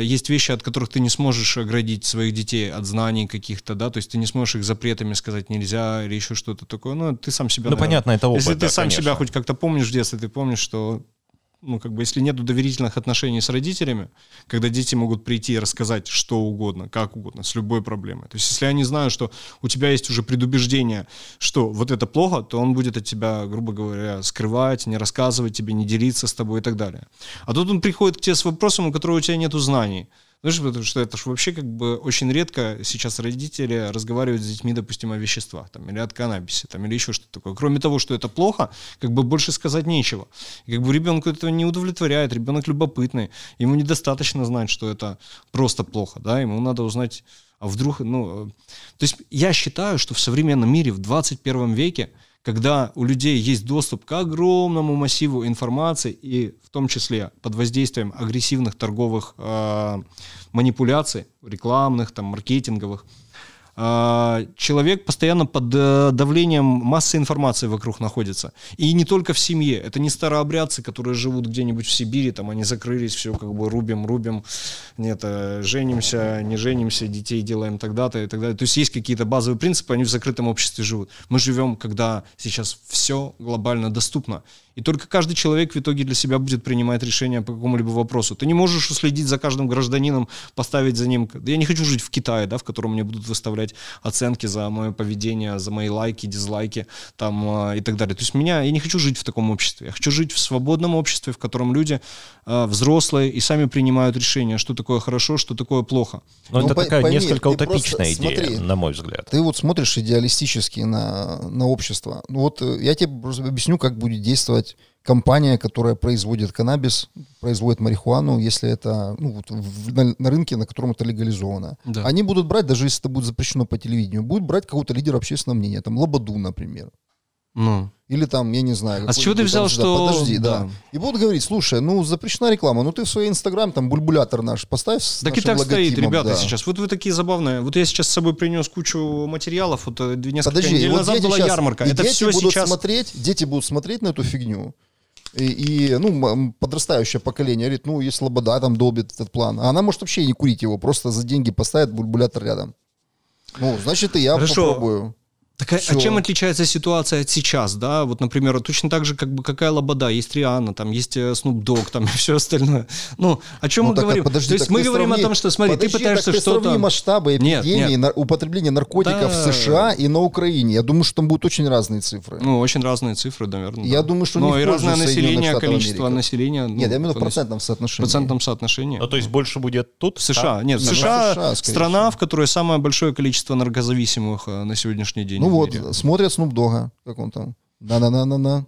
есть вещи, от которых ты не сможешь оградить своих детей от знаний каких-то, да, то есть ты не сможешь их запретами сказать нельзя или еще что-то такое. Ну, ты сам себя. Ну, наверное, понятно, это опыт, Если ты да, сам конечно. себя хоть как-то помнишь в детстве, ты помнишь, что ну, как бы, если нет доверительных отношений с родителями, когда дети могут прийти и рассказать что угодно, как угодно, с любой проблемой. То есть, если они знают, что у тебя есть уже предубеждение, что вот это плохо, то он будет от тебя, грубо говоря, скрывать, не рассказывать тебе, не делиться с тобой и так далее. А тут он приходит к тебе с вопросом, у которого у тебя нет знаний. Знаешь, потому что это ж вообще как бы очень редко сейчас родители разговаривают с детьми, допустим, о веществах, там, или от каннабисе, там, или еще что-то такое. Кроме того, что это плохо, как бы больше сказать нечего. И как бы ребенку это не удовлетворяет, ребенок любопытный, ему недостаточно знать, что это просто плохо, да, ему надо узнать, а вдруг, ну, э, то есть я считаю, что в современном мире, в 21 веке, когда у людей есть доступ к огромному массиву информации, и в том числе под воздействием агрессивных торговых э, манипуляций, рекламных, там, маркетинговых, человек постоянно под э, давлением массы информации вокруг находится. И не только в семье. Это не старообрядцы, которые живут где-нибудь в Сибири, там они закрылись, все как бы рубим, рубим, нет, э, женимся, не женимся, детей делаем тогда-то и так далее. То есть есть какие-то базовые принципы, они в закрытом обществе живут. Мы живем, когда сейчас все глобально доступно. И только каждый человек в итоге для себя будет принимать решение по какому-либо вопросу. Ты не можешь уследить за каждым гражданином, поставить за ним... Я не хочу жить в Китае, да, в котором мне будут выставлять оценки за мое поведение, за мои лайки, дизлайки там, э, и так далее. То есть меня, я не хочу жить в таком обществе. Я хочу жить в свободном обществе, в котором люди э, взрослые и сами принимают решения, что такое хорошо, что такое плохо. Но Ну, это по- такая пойми, несколько утопичная идея, смотри. на мой взгляд. Ты вот смотришь идеалистически на, на общество. Ну вот э, я тебе просто объясню, как будет действовать компания, которая производит каннабис, производит марихуану, если это ну, вот в- на, на рынке, на котором это легализовано. Да. Они будут брать, даже если это будет запрещено по телевидению, будут брать какого-то лидера общественного мнения, там Лободу, например. Ну, Или там, я не знаю. А с чего ты взял, сюда, что- Подожди, да. да. И будут говорить, слушай, ну запрещена реклама, ну ты в свой инстаграм там бульбулятор наш поставь с Так и так стоит, ребята, да. сейчас. Вот вы такие забавные. Вот я сейчас с собой принес кучу материалов. Вот э, несколько Подожди, недель вот назад была щас- ярмарка. и Это дети все будут сейчас... смотреть, дети будут смотреть на эту фигню. И, и, ну, подрастающее поколение говорит, ну, если Лобода там долбит этот план, а она может вообще не курить его, просто за деньги поставит бульбулятор рядом. Ну, значит, и я Хорошо. попробую. Так, а- а чем отличается ситуация от сейчас, да? Вот, например, точно так же, как бы какая лобода, есть Риана, там есть э, Snoop Dogg, там и все остальное. Ну, о чем Ну, мы так, а говорим? подожди, То есть так мы говорим сравни- о том, что, смотри, подожди, ты пытаешься что-то... сравни масштабы Нет, эпидемии, нет. нар- употребления наркотиков Да. в США и на Украине. Я думаю, что там будут очень разные цифры. Ну, очень разные цифры, наверное. Я да. думаю, что Но и разное население, Штатов количество Америки. населения. ну, Нет, я имею в процентном соотношении. процентном соотношении. Ну, то есть больше будет тут? В США. Нет, в Нет, США, в США, скорее страна, в которой самое большое количество наркозависимых э, на сегодняшний день. Ну вот, мире. смотрят Snoop Dogg, как он там. На-на-на-на-на.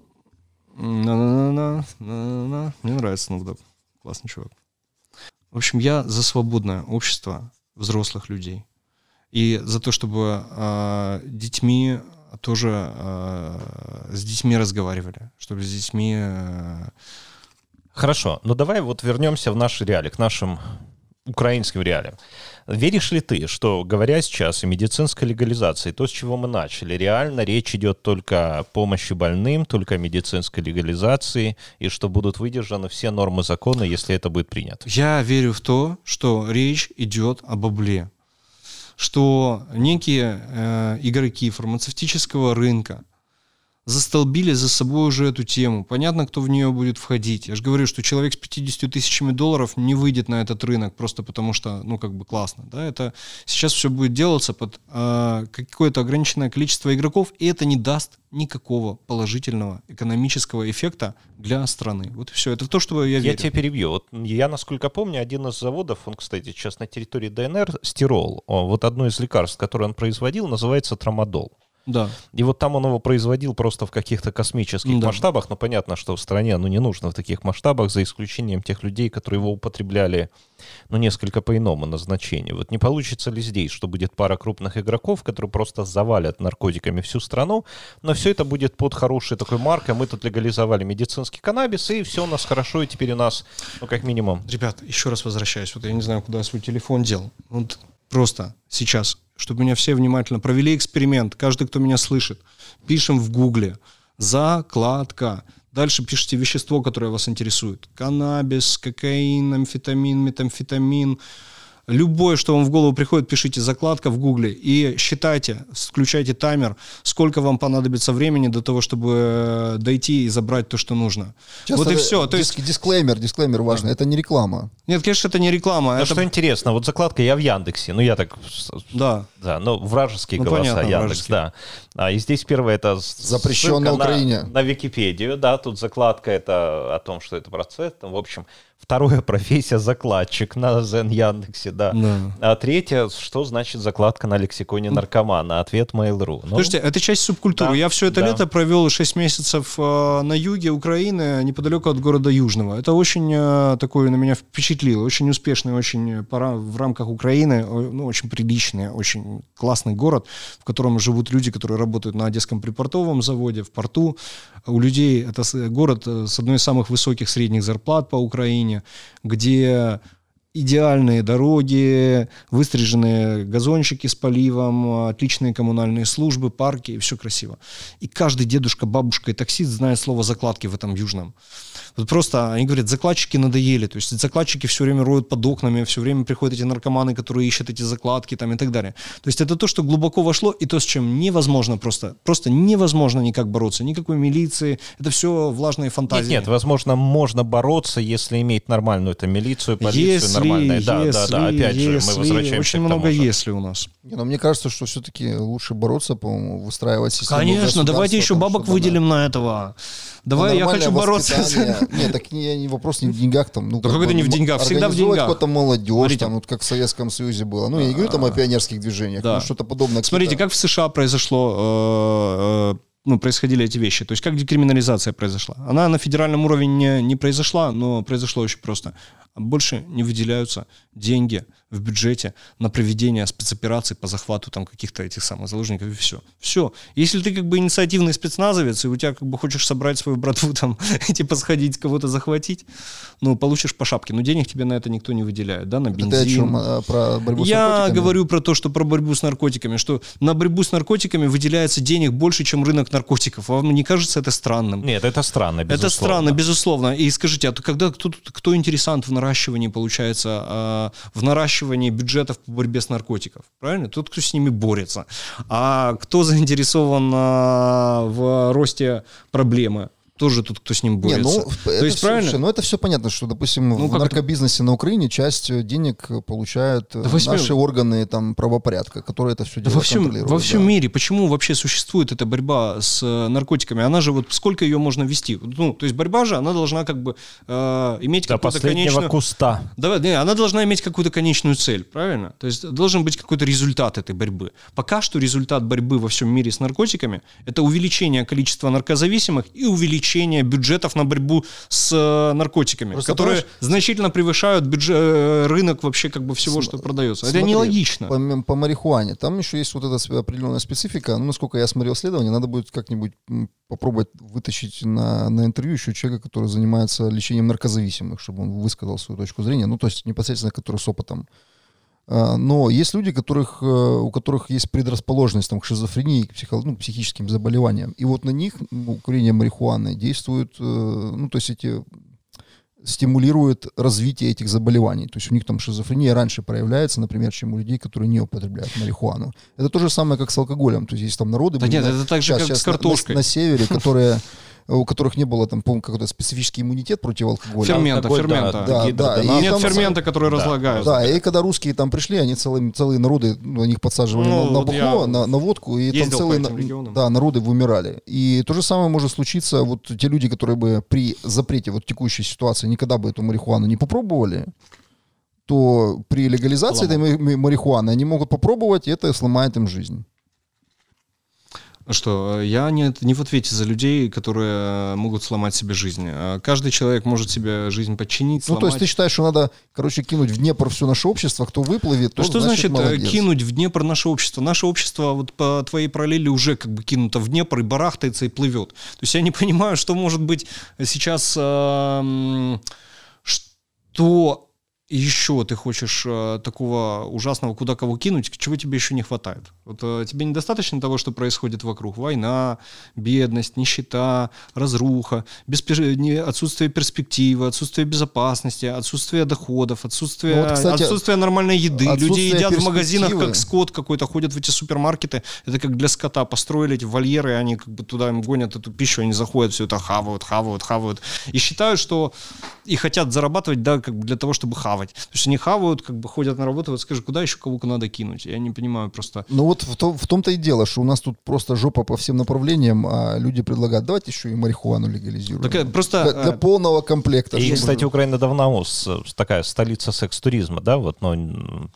На-на-на-на, на-на-на. Мне нравится Snoop Dogg. Классный чувак. В общем, я за свободное общество взрослых людей. И за то, чтобы э, детьми тоже э, с детьми разговаривали, чтобы с детьми... э, Хорошо, но давай вот вернемся в наши реалии, к нашим украинским реалиям. Веришь ли ты, что, говоря сейчас о медицинской легализации, то, с чего мы начали, реально речь идет только о помощи больным, только о медицинской легализации, и что будут выдержаны все нормы закона, если это будет принято? Я верю в то, что речь идет о бабле. Что некие э, игроки фармацевтического рынка застолбили за собой уже эту тему. Понятно, кто в нее будет входить. Я же говорю, что человек с 50 тысячами долларов не выйдет на этот рынок просто потому что, ну, как бы классно. Да? Это сейчас все будет делаться под э, какое-то ограниченное количество игроков, и это не даст никакого положительного экономического эффекта для страны. Вот и все. Это то, что я верю. Я тебя перебью. Вот я, насколько помню, один из заводов, он, кстати, сейчас на территории ДНР, стирол, вот одно из лекарств, которое он производил, называется трамадол. Да. И вот там он его производил просто в каких-то космических Да. масштабах. Но понятно, что в стране оно не нужно в таких масштабах, за исключением тех людей, которые его употребляли, ну, несколько по-иному назначению. Вот не получится ли здесь, что будет пара крупных игроков, которые просто завалят наркотиками всю страну, но все это будет под хорошей такой маркой. Мы тут легализовали медицинский каннабис, и все у нас хорошо, и теперь у нас, ну, как минимум, Ребят, еще раз возвращаюсь. Вот я не знаю, куда я свой телефон дел. Вот просто сейчас, чтобы меня все внимательно провели эксперимент. Каждый, кто меня слышит, пишем в гугле закладка. Дальше пишите вещество, которое вас интересует. Каннабис, кокаин, амфетамин, метамфетамин. Любое, что вам в голову приходит, пишите закладка в гугле и считайте, включайте таймер, сколько вам понадобится времени до того, чтобы э, дойти и забрать то, что нужно. Сейчас вот и это все. То диск- есть, Дисклеймер, дисклеймер важный. Это не реклама. нет, конечно, это не реклама. Ну, это... что интересно, вот закладка я в Яндексе, ну, я так, Да. да, ну, вражеские Ну, голоса, понятно, Яндекс, вражеские. да. А, и здесь первое это Запрещено на Украине. На, Википедию, да, тут закладка это о том, что это процесс, там, в общем. Второе, профессия закладчик на Зен Яндексе, да. Да. А третье, что значит закладка на лексиконе наркомана? Ответ Mail.ru. Ну, Слушайте, это часть субкультуры. да, Я все это да. лето провел 6 месяцев э, на юге Украины, неподалеку от города Южного. Это очень э, такое на меня впечатлило. Очень успешный, очень э, пора в рамках Украины, ну, очень приличный, очень классный город, в котором живут люди, которые работают на Одесском припортовом заводе, в порту. У людей это город э, с одной из самых высоких средних зарплат по Украине, где идеальные дороги, выстриженные газончики с поливом, отличные коммунальные службы, парки, и все красиво. И каждый дедушка, бабушка и таксист знает слово закладки в этом южном. Вот просто они говорят, закладчики надоели. То есть закладчики все время роют под окнами, все время приходят эти наркоманы, которые ищут эти закладки там, и так далее. То есть это то, что глубоко вошло, и то, с чем невозможно просто, просто невозможно никак бороться. Никакой милиции, это все влажные нет, фантазии. нет, возможно, можно бороться, если иметь нормальную это милицию, полицию, если, нормальную. Да, да, да, если, опять же, мы если, возвращаемся Очень к тому много же. «если» у нас. Не, но мне кажется, что все-таки лучше бороться, по-моему, выстраивать систему Конечно, давайте еще бабок выделим на этого. Давай, Ну, я хочу бороться. Нет, так не, не вопрос не в деньгах там. Ну, Да как это не в деньгах? Всегда в организовать деньгах. какую-то молодежь, Смотрите. там, вот как в Советском Союзе было. Ну, я не говорю там о пионерских движениях, Да. но что-то подобное. Смотрите, как в США произошло, э, э, ну, происходили эти вещи. То есть как декриминализация произошла. Она на федеральном уровне не, не произошла, но произошло очень просто. Больше не выделяются деньги в бюджете на проведение спецопераций по захвату там каких-то этих самых заложников и все. Все. Если ты как бы инициативный спецназовец, и у тебя как бы хочешь собрать свою братву там типа сходить кого-то захватить, ну, получишь по шапке. Но денег тебе на это никто не выделяет, да, на Это бензин. ты о чем? А, Про борьбу с Я наркотиками? говорю про то, что про борьбу с наркотиками, что на борьбу с наркотиками выделяется денег больше, чем рынок наркотиков. Вам не кажется это странным? Нет, это странно, безусловно. Это странно, безусловно. И скажите, а то когда кто, кто интересант в наращивании получается, а, в наращивании увеличивание бюджетов по борьбе с наркотиками. Правильно? Тот, кто с ними борется. А кто заинтересован а, в росте проблемы? Тоже тут кто с ним борется. Не, ну, То это есть, все, правильно? Слушай, ну, это все понятно, что, допустим, ну, в наркобизнесе это? на Украине часть денег получают да наши восьми... органы там, правопорядка, которые это все делают, во всем, во всем да. мире. Почему вообще существует эта борьба с э, наркотиками? Она же вот сколько ее можно вести? Ну, то есть борьба же, она должна как бы э, иметь До какую-то конечную... куста. Да, не, она должна иметь какую-то конечную цель, правильно? То есть должен быть какой-то результат этой борьбы. Пока что результат борьбы во всем мире с наркотиками – это увеличение количества наркозависимых и увеличение увеличение бюджетов на борьбу с э, наркотиками, Просто которые знаешь, значительно превышают бюджет, э, рынок вообще как бы всего, что продается. Смотри, Это нелогично. По, по марихуане. Там еще есть вот эта определенная специфика. Ну, насколько я смотрел исследование, надо будет как-нибудь попробовать вытащить на, на интервью еще человека, который занимается лечением наркозависимых, чтобы он высказал свою точку зрения. Ну, то есть непосредственно который с опытом но есть люди, которых, э, у которых есть предрасположенность там, к шизофрении, к психо, ну, психическим заболеваниям. И вот на них ну, курение марихуаны действует, э, ну, то есть эти стимулирует развитие этих заболеваний. То есть у них там шизофрения раньше проявляется, например, чем у людей, которые не употребляют марихуану. Это то же самое, как с алкоголем. То есть есть там народы... Да нет, это так же, сейчас, как с картошкой. На, на севере, которые у которых не было там, помню, какой-то специфический иммунитет против алкоголя. Фермента, Алкоголь, фермента. Да, да, да. Нет там, фермента, который да, разлагают. Да, и когда русские там пришли, они целые, целые народы, ну, них подсаживали ну, на, на бухло, на, на водку, и там целые да, народы вымирали. И то же самое может случиться, вот те люди, которые бы при запрете вот текущей ситуации никогда бы эту марихуану не попробовали, то при легализации Ломал. этой марихуаны они могут попробовать, и это сломает им жизнь. Что, э, я не, не в ответе за людей, которые могут сломать себе жизнь. Э, каждый человек может себе жизнь подчинить, сломать. Ну, то есть ты считаешь, что надо, короче, кинуть в Днепр все наше общество, кто выплывет, то Что значит, значит э, молодец. кинуть в Днепр наше общество? Наше общество вот по твоей параллели уже как бы кинуто в Днепр и барахтается и плывет. То есть я не понимаю, что может быть сейчас... Э, что еще ты хочешь э, такого ужасного куда кого кинуть, чего тебе еще не хватает? Вот э, тебе недостаточно того, что происходит вокруг? Война, бедность, нищета, разруха, беспер... отсутствие перспективы, отсутствие безопасности, отсутствие доходов, отсутствие, ну, вот, кстати, отсутствие нормальной еды. Люди едят в магазинах как скот какой-то, ходят в эти супермаркеты. Это как для скота. Построили эти вольеры, они как бы туда им гонят эту пищу, они заходят, все это хавают, хавают, хавают. И считают, что и хотят зарабатывать, да, как бы для того, чтобы хавать хавать. То есть они хавают, как бы ходят на работу, вот скажи, куда еще кого-то надо кинуть? Я не понимаю просто. Ну вот в, том, в том-то и дело, что у нас тут просто жопа по всем направлениям, а люди предлагают, давайте еще и марихуану легализируем. Так, э, просто... Для, для э, полного комплекта. И, кстати, Украина давно такая столица секс-туризма, да, вот, но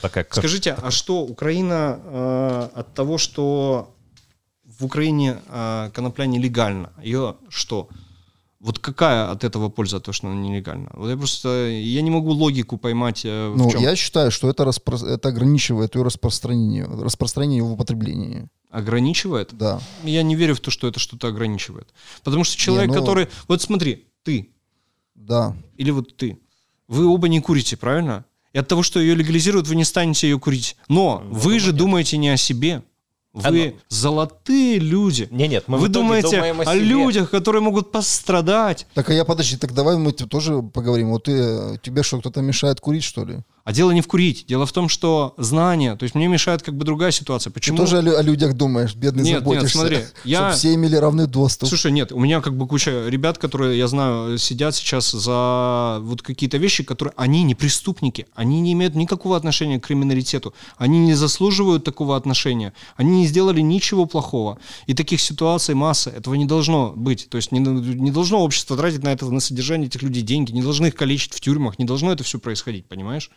такая... Скажите, а что Украина э, от того, что в Украине э, конопля нелегальна, ее что? Вот какая от этого польза, то, что она нелегальна? Вот я просто, я не могу логику поймать э, в ну, чем. Я считаю, что это, распро... это ограничивает ее распространение, распространение в употреблении. Ограничивает? Да. Я не верю в то, что это что-то ограничивает. Потому что человек, не, ну... который... Вот смотри, ты. Да. Или вот ты. Вы оба не курите, правильно? И от того, что ее легализируют, вы не станете ее курить. Но ну, вы же нет. думаете не о себе. Вы Оно... золотые люди. Не, нет, мы Вы думаете о, о людях, которые могут пострадать. Так а я подожди, так давай мы тоже поговорим. Вот ты, тебе что, кто-то мешает курить, что ли? А дело не в курить. Дело в том, что знание, то есть мне мешает как бы другая ситуация. Почему? Ты тоже о, людях думаешь, бедный нет, заботишься. Нет, смотри, я... Все имели равный доступ. Слушай, нет, у меня как бы куча ребят, которые, я знаю, сидят сейчас за вот какие-то вещи, которые, они не преступники, они не имеют никакого отношения к криминалитету, они не заслуживают такого отношения, они не сделали ничего плохого. И таких ситуаций масса, этого не должно быть. То есть не, не должно общество тратить на это, на содержание этих людей деньги, не должны их калечить в тюрьмах, не должно это все происходить, понимаешь?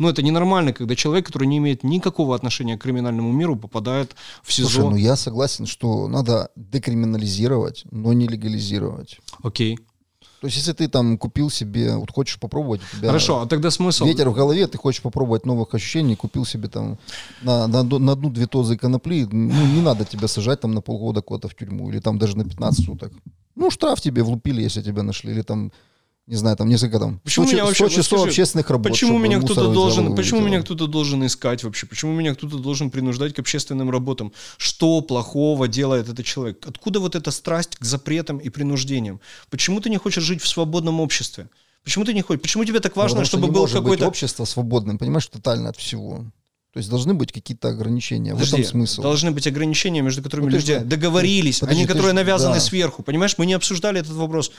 Но это ненормально, когда человек, который не имеет никакого отношения к криминальному миру, попадает в СИЗО. Слушай, ну я согласен, что надо декриминализировать, но не легализировать. Окей. То есть, если ты там купил себе, вот хочешь попробовать, у тебя Хорошо, а тогда смысл? Ветер в голове, ты хочешь попробовать новых ощущений, купил себе там на, на, на одну-две тозы конопли, ну, не надо тебя сажать там на полгода куда-то в тюрьму, или там даже на 15 суток. Ну, штраф тебе влупили, если тебя нашли, или там не знаю, там несколько там почему 100, меня вообще, 100 часов скажи, общественных работ. Почему меня кто-то должен, почему меня кто-то должен искать вообще? Почему меня кто-то должен принуждать к общественным работам? Что плохого делает этот человек? Откуда вот эта страсть к запретам и принуждениям? Почему ты не хочешь жить в свободном обществе? Почему ты не хочешь? Почему тебе так Ну, важно, что чтобы не был какой-то... общество свободным, понимаешь, тотально от всего. То есть должны быть какие-то ограничения. Подожди, в этом смысл. Должны быть ограничения, между которыми Ну, люди же- договорились, подожди, они, ты которые навязаны да. сверху. Понимаешь, мы не обсуждали этот вопрос.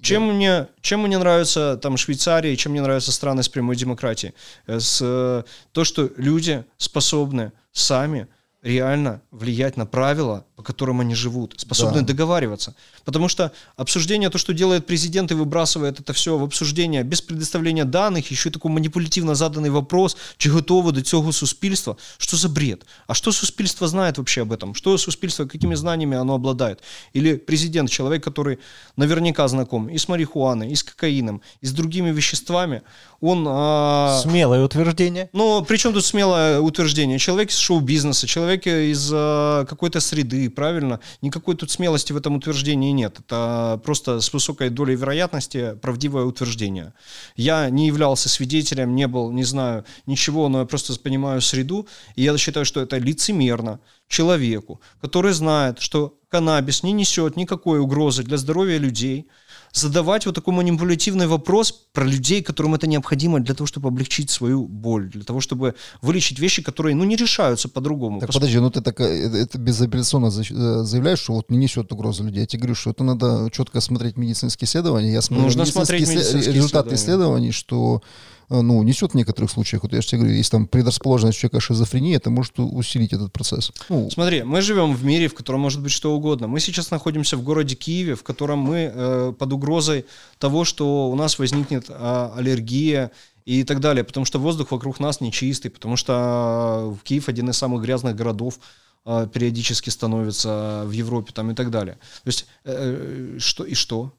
Чем мне, чем мне нравится там Швейцария, чем мне нравятся страны с прямой демократией? Э, С, э, то, что люди способны сами реально влиять на правила, по которым они живут, способны Да. договариваться. Потому что обсуждение, то, что делает президент и выбрасывает это все в обсуждение без предоставления данных, еще и такой манипулятивно заданный вопрос, чи готово до цього суспільства, что за бред? А что суспільство знает вообще об этом? Что суспільство, какими знаниями оно обладает? Или президент, человек, который наверняка знаком и с марихуаной, и с кокаином, и с другими веществами, он... а, Смелое утверждение. ну, причем тут смелое утверждение? Человек из шоу-бизнеса, человек из э, какой-то среды, правильно? Никакой тут смелости в этом утверждении нет. Это просто с высокой долей вероятности правдивое утверждение. Я не являлся свидетелем, не был, не знаю ничего, но я просто понимаю среду, и я считаю, что это лицемерно человеку, который знает, что каннабис не несет никакой угрозы для здоровья людей, задавать вот такой манипулятивный вопрос про людей, которым это необходимо для того, чтобы облегчить свою боль, для того, чтобы вылечить вещи, которые, ну, не решаются по-другому. Так Пос- подожди, ну ты так, э, это, это безапелляционно э, заявляешь, что вот не несет угрозы людей. Я тебе говорю, что это надо четко смотреть медицинские исследования. Я смотрю Нужно медицинские смотреть исслед- медицинские результаты исследования. исследований, что э, ну, несет в некоторых случаях. Вот я же тебе говорю, если там предрасположенность человека шизофрении, это может усилить этот процесс. Ну, Смотри, мы живем в мире, в котором может быть что угодно. Мы сейчас находимся в городе Киеве, в котором мы э, под угрозой того, что у нас возникнет а, аллергия и так далее, потому что воздух вокруг нас нечистый, потому что а, Киев один из самых грязных городов а, периодически становится в Европе там и так далее. То есть э, э, что и что?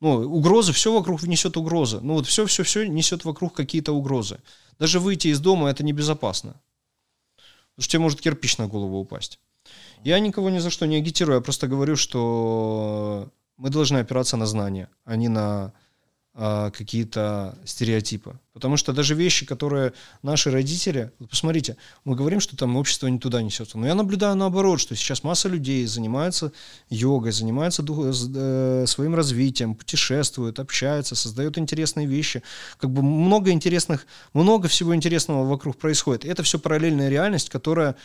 Ну, угрозы, все вокруг несет угрозы. Ну вот все, все, все несет вокруг какие-то угрозы. Даже выйти из дома это небезопасно. Потому что тебе может кирпич на голову упасть. Я никого ни за что не агитирую, я просто говорю, что мы должны опираться на знания, а не на а, какие-то стереотипы. Потому что даже вещи, которые наши родители... Вот посмотрите, мы говорим, что там общество не туда несется. Но я наблюдаю наоборот, что сейчас масса людей занимается йогой, занимается ду- с- э, своим развитием, путешествуют, общаются, создают интересные вещи. Как бы много интересных, много всего интересного вокруг происходит. И это все параллельная реальность, которая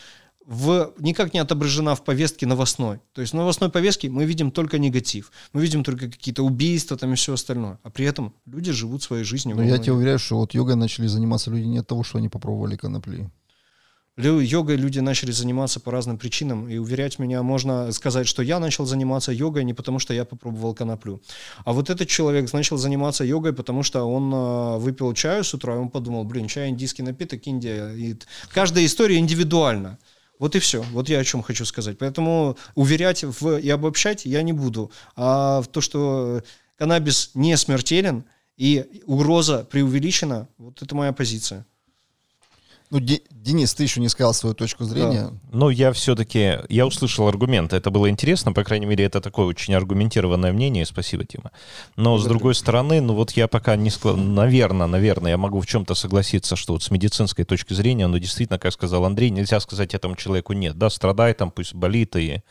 в, никак не отображена в повестке новостной. То есть в новостной повестке мы видим только негатив, мы видим только какие-то убийства там и все остальное. А при этом люди живут своей жизнью. но я тебе уверяю, что вот йогой начали заниматься люди не от того, что они попробовали конопли. Йогой люди начали заниматься по разным причинам, и уверять меня можно сказать, что я начал заниматься йогой не потому, что я попробовал коноплю. А вот этот человек начал заниматься йогой, потому что он а, выпил чаю с утра, и он подумал, блин, чай индийский напиток, Индия. И каждая история индивидуальна. Вот и все. Вот я о чем хочу сказать. Поэтому уверять в, и обобщать я не буду. А в то, что каннабис не смертелен и угроза преувеличена, вот это моя позиция. Ну, Де- Денис, ты еще не сказал свою точку зрения. Но я все-таки, я услышал аргументы, это было интересно, по крайней мере, это такое очень аргументированное мнение, спасибо, Дима. Но с другой стороны, ну вот я пока не сказал, наверное, наверное, я могу в чем-то согласиться, что вот с медицинской точки зрения, ну действительно, как сказал Андрей, нельзя сказать этому человеку нет, да, страдай там, пусть болит и,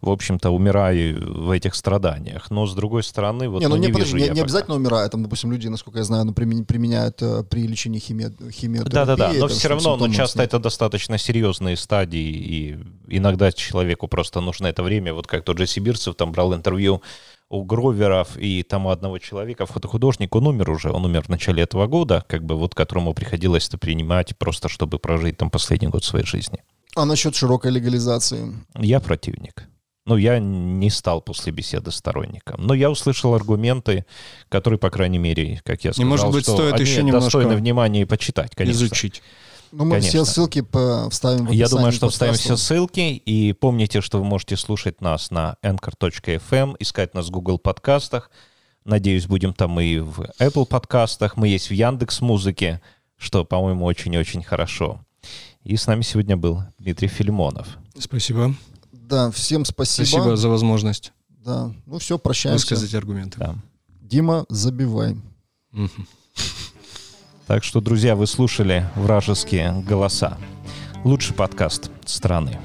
в общем-то, умирай в этих страданиях. Но с другой стороны, вот не, ну, ну, не, не подожди, вижу не, я не пока. обязательно умирают. Там, допустим, люди, насколько я знаю, ну, примен- применяют э, при лечении химия, химиотерапии. Да-да-да, но все равно, но симптомы часто снять. это достаточно серьезные стадии, и иногда человеку просто нужно это время, вот как тот же Сибирцев там брал интервью у Гроверов и там у одного человека, фотохудожник, он умер уже, он умер в начале этого года, как бы вот которому приходилось это принимать просто, чтобы прожить там последний год своей жизни. А насчет широкой легализации? Я противник. Ну, я не стал после беседы сторонником. Но я услышал аргументы, которые, по крайней мере, как я И, сказал, может быть, что стоит они еще немножко достойны внимания и почитать, конечно. Изучить. Ну, мы Конечно. все ссылки по- вставим в Я думаю, что вставим все ссылки. И помните, что вы можете слушать нас на anchor.fm, искать нас в Google подкастах. Надеюсь, будем там и в Apple подкастах. Мы есть в Яндекс Музыке, что, по-моему, очень-очень хорошо. И с нами сегодня был Дмитрий Филимонов. Спасибо. Да, всем спасибо. Спасибо за возможность Да, ну все, прощаемся. высказать аргументы. Да. Дима, забивай. Так что, друзья, вы слушали «Вражеские голоса». Лучший подкаст страны.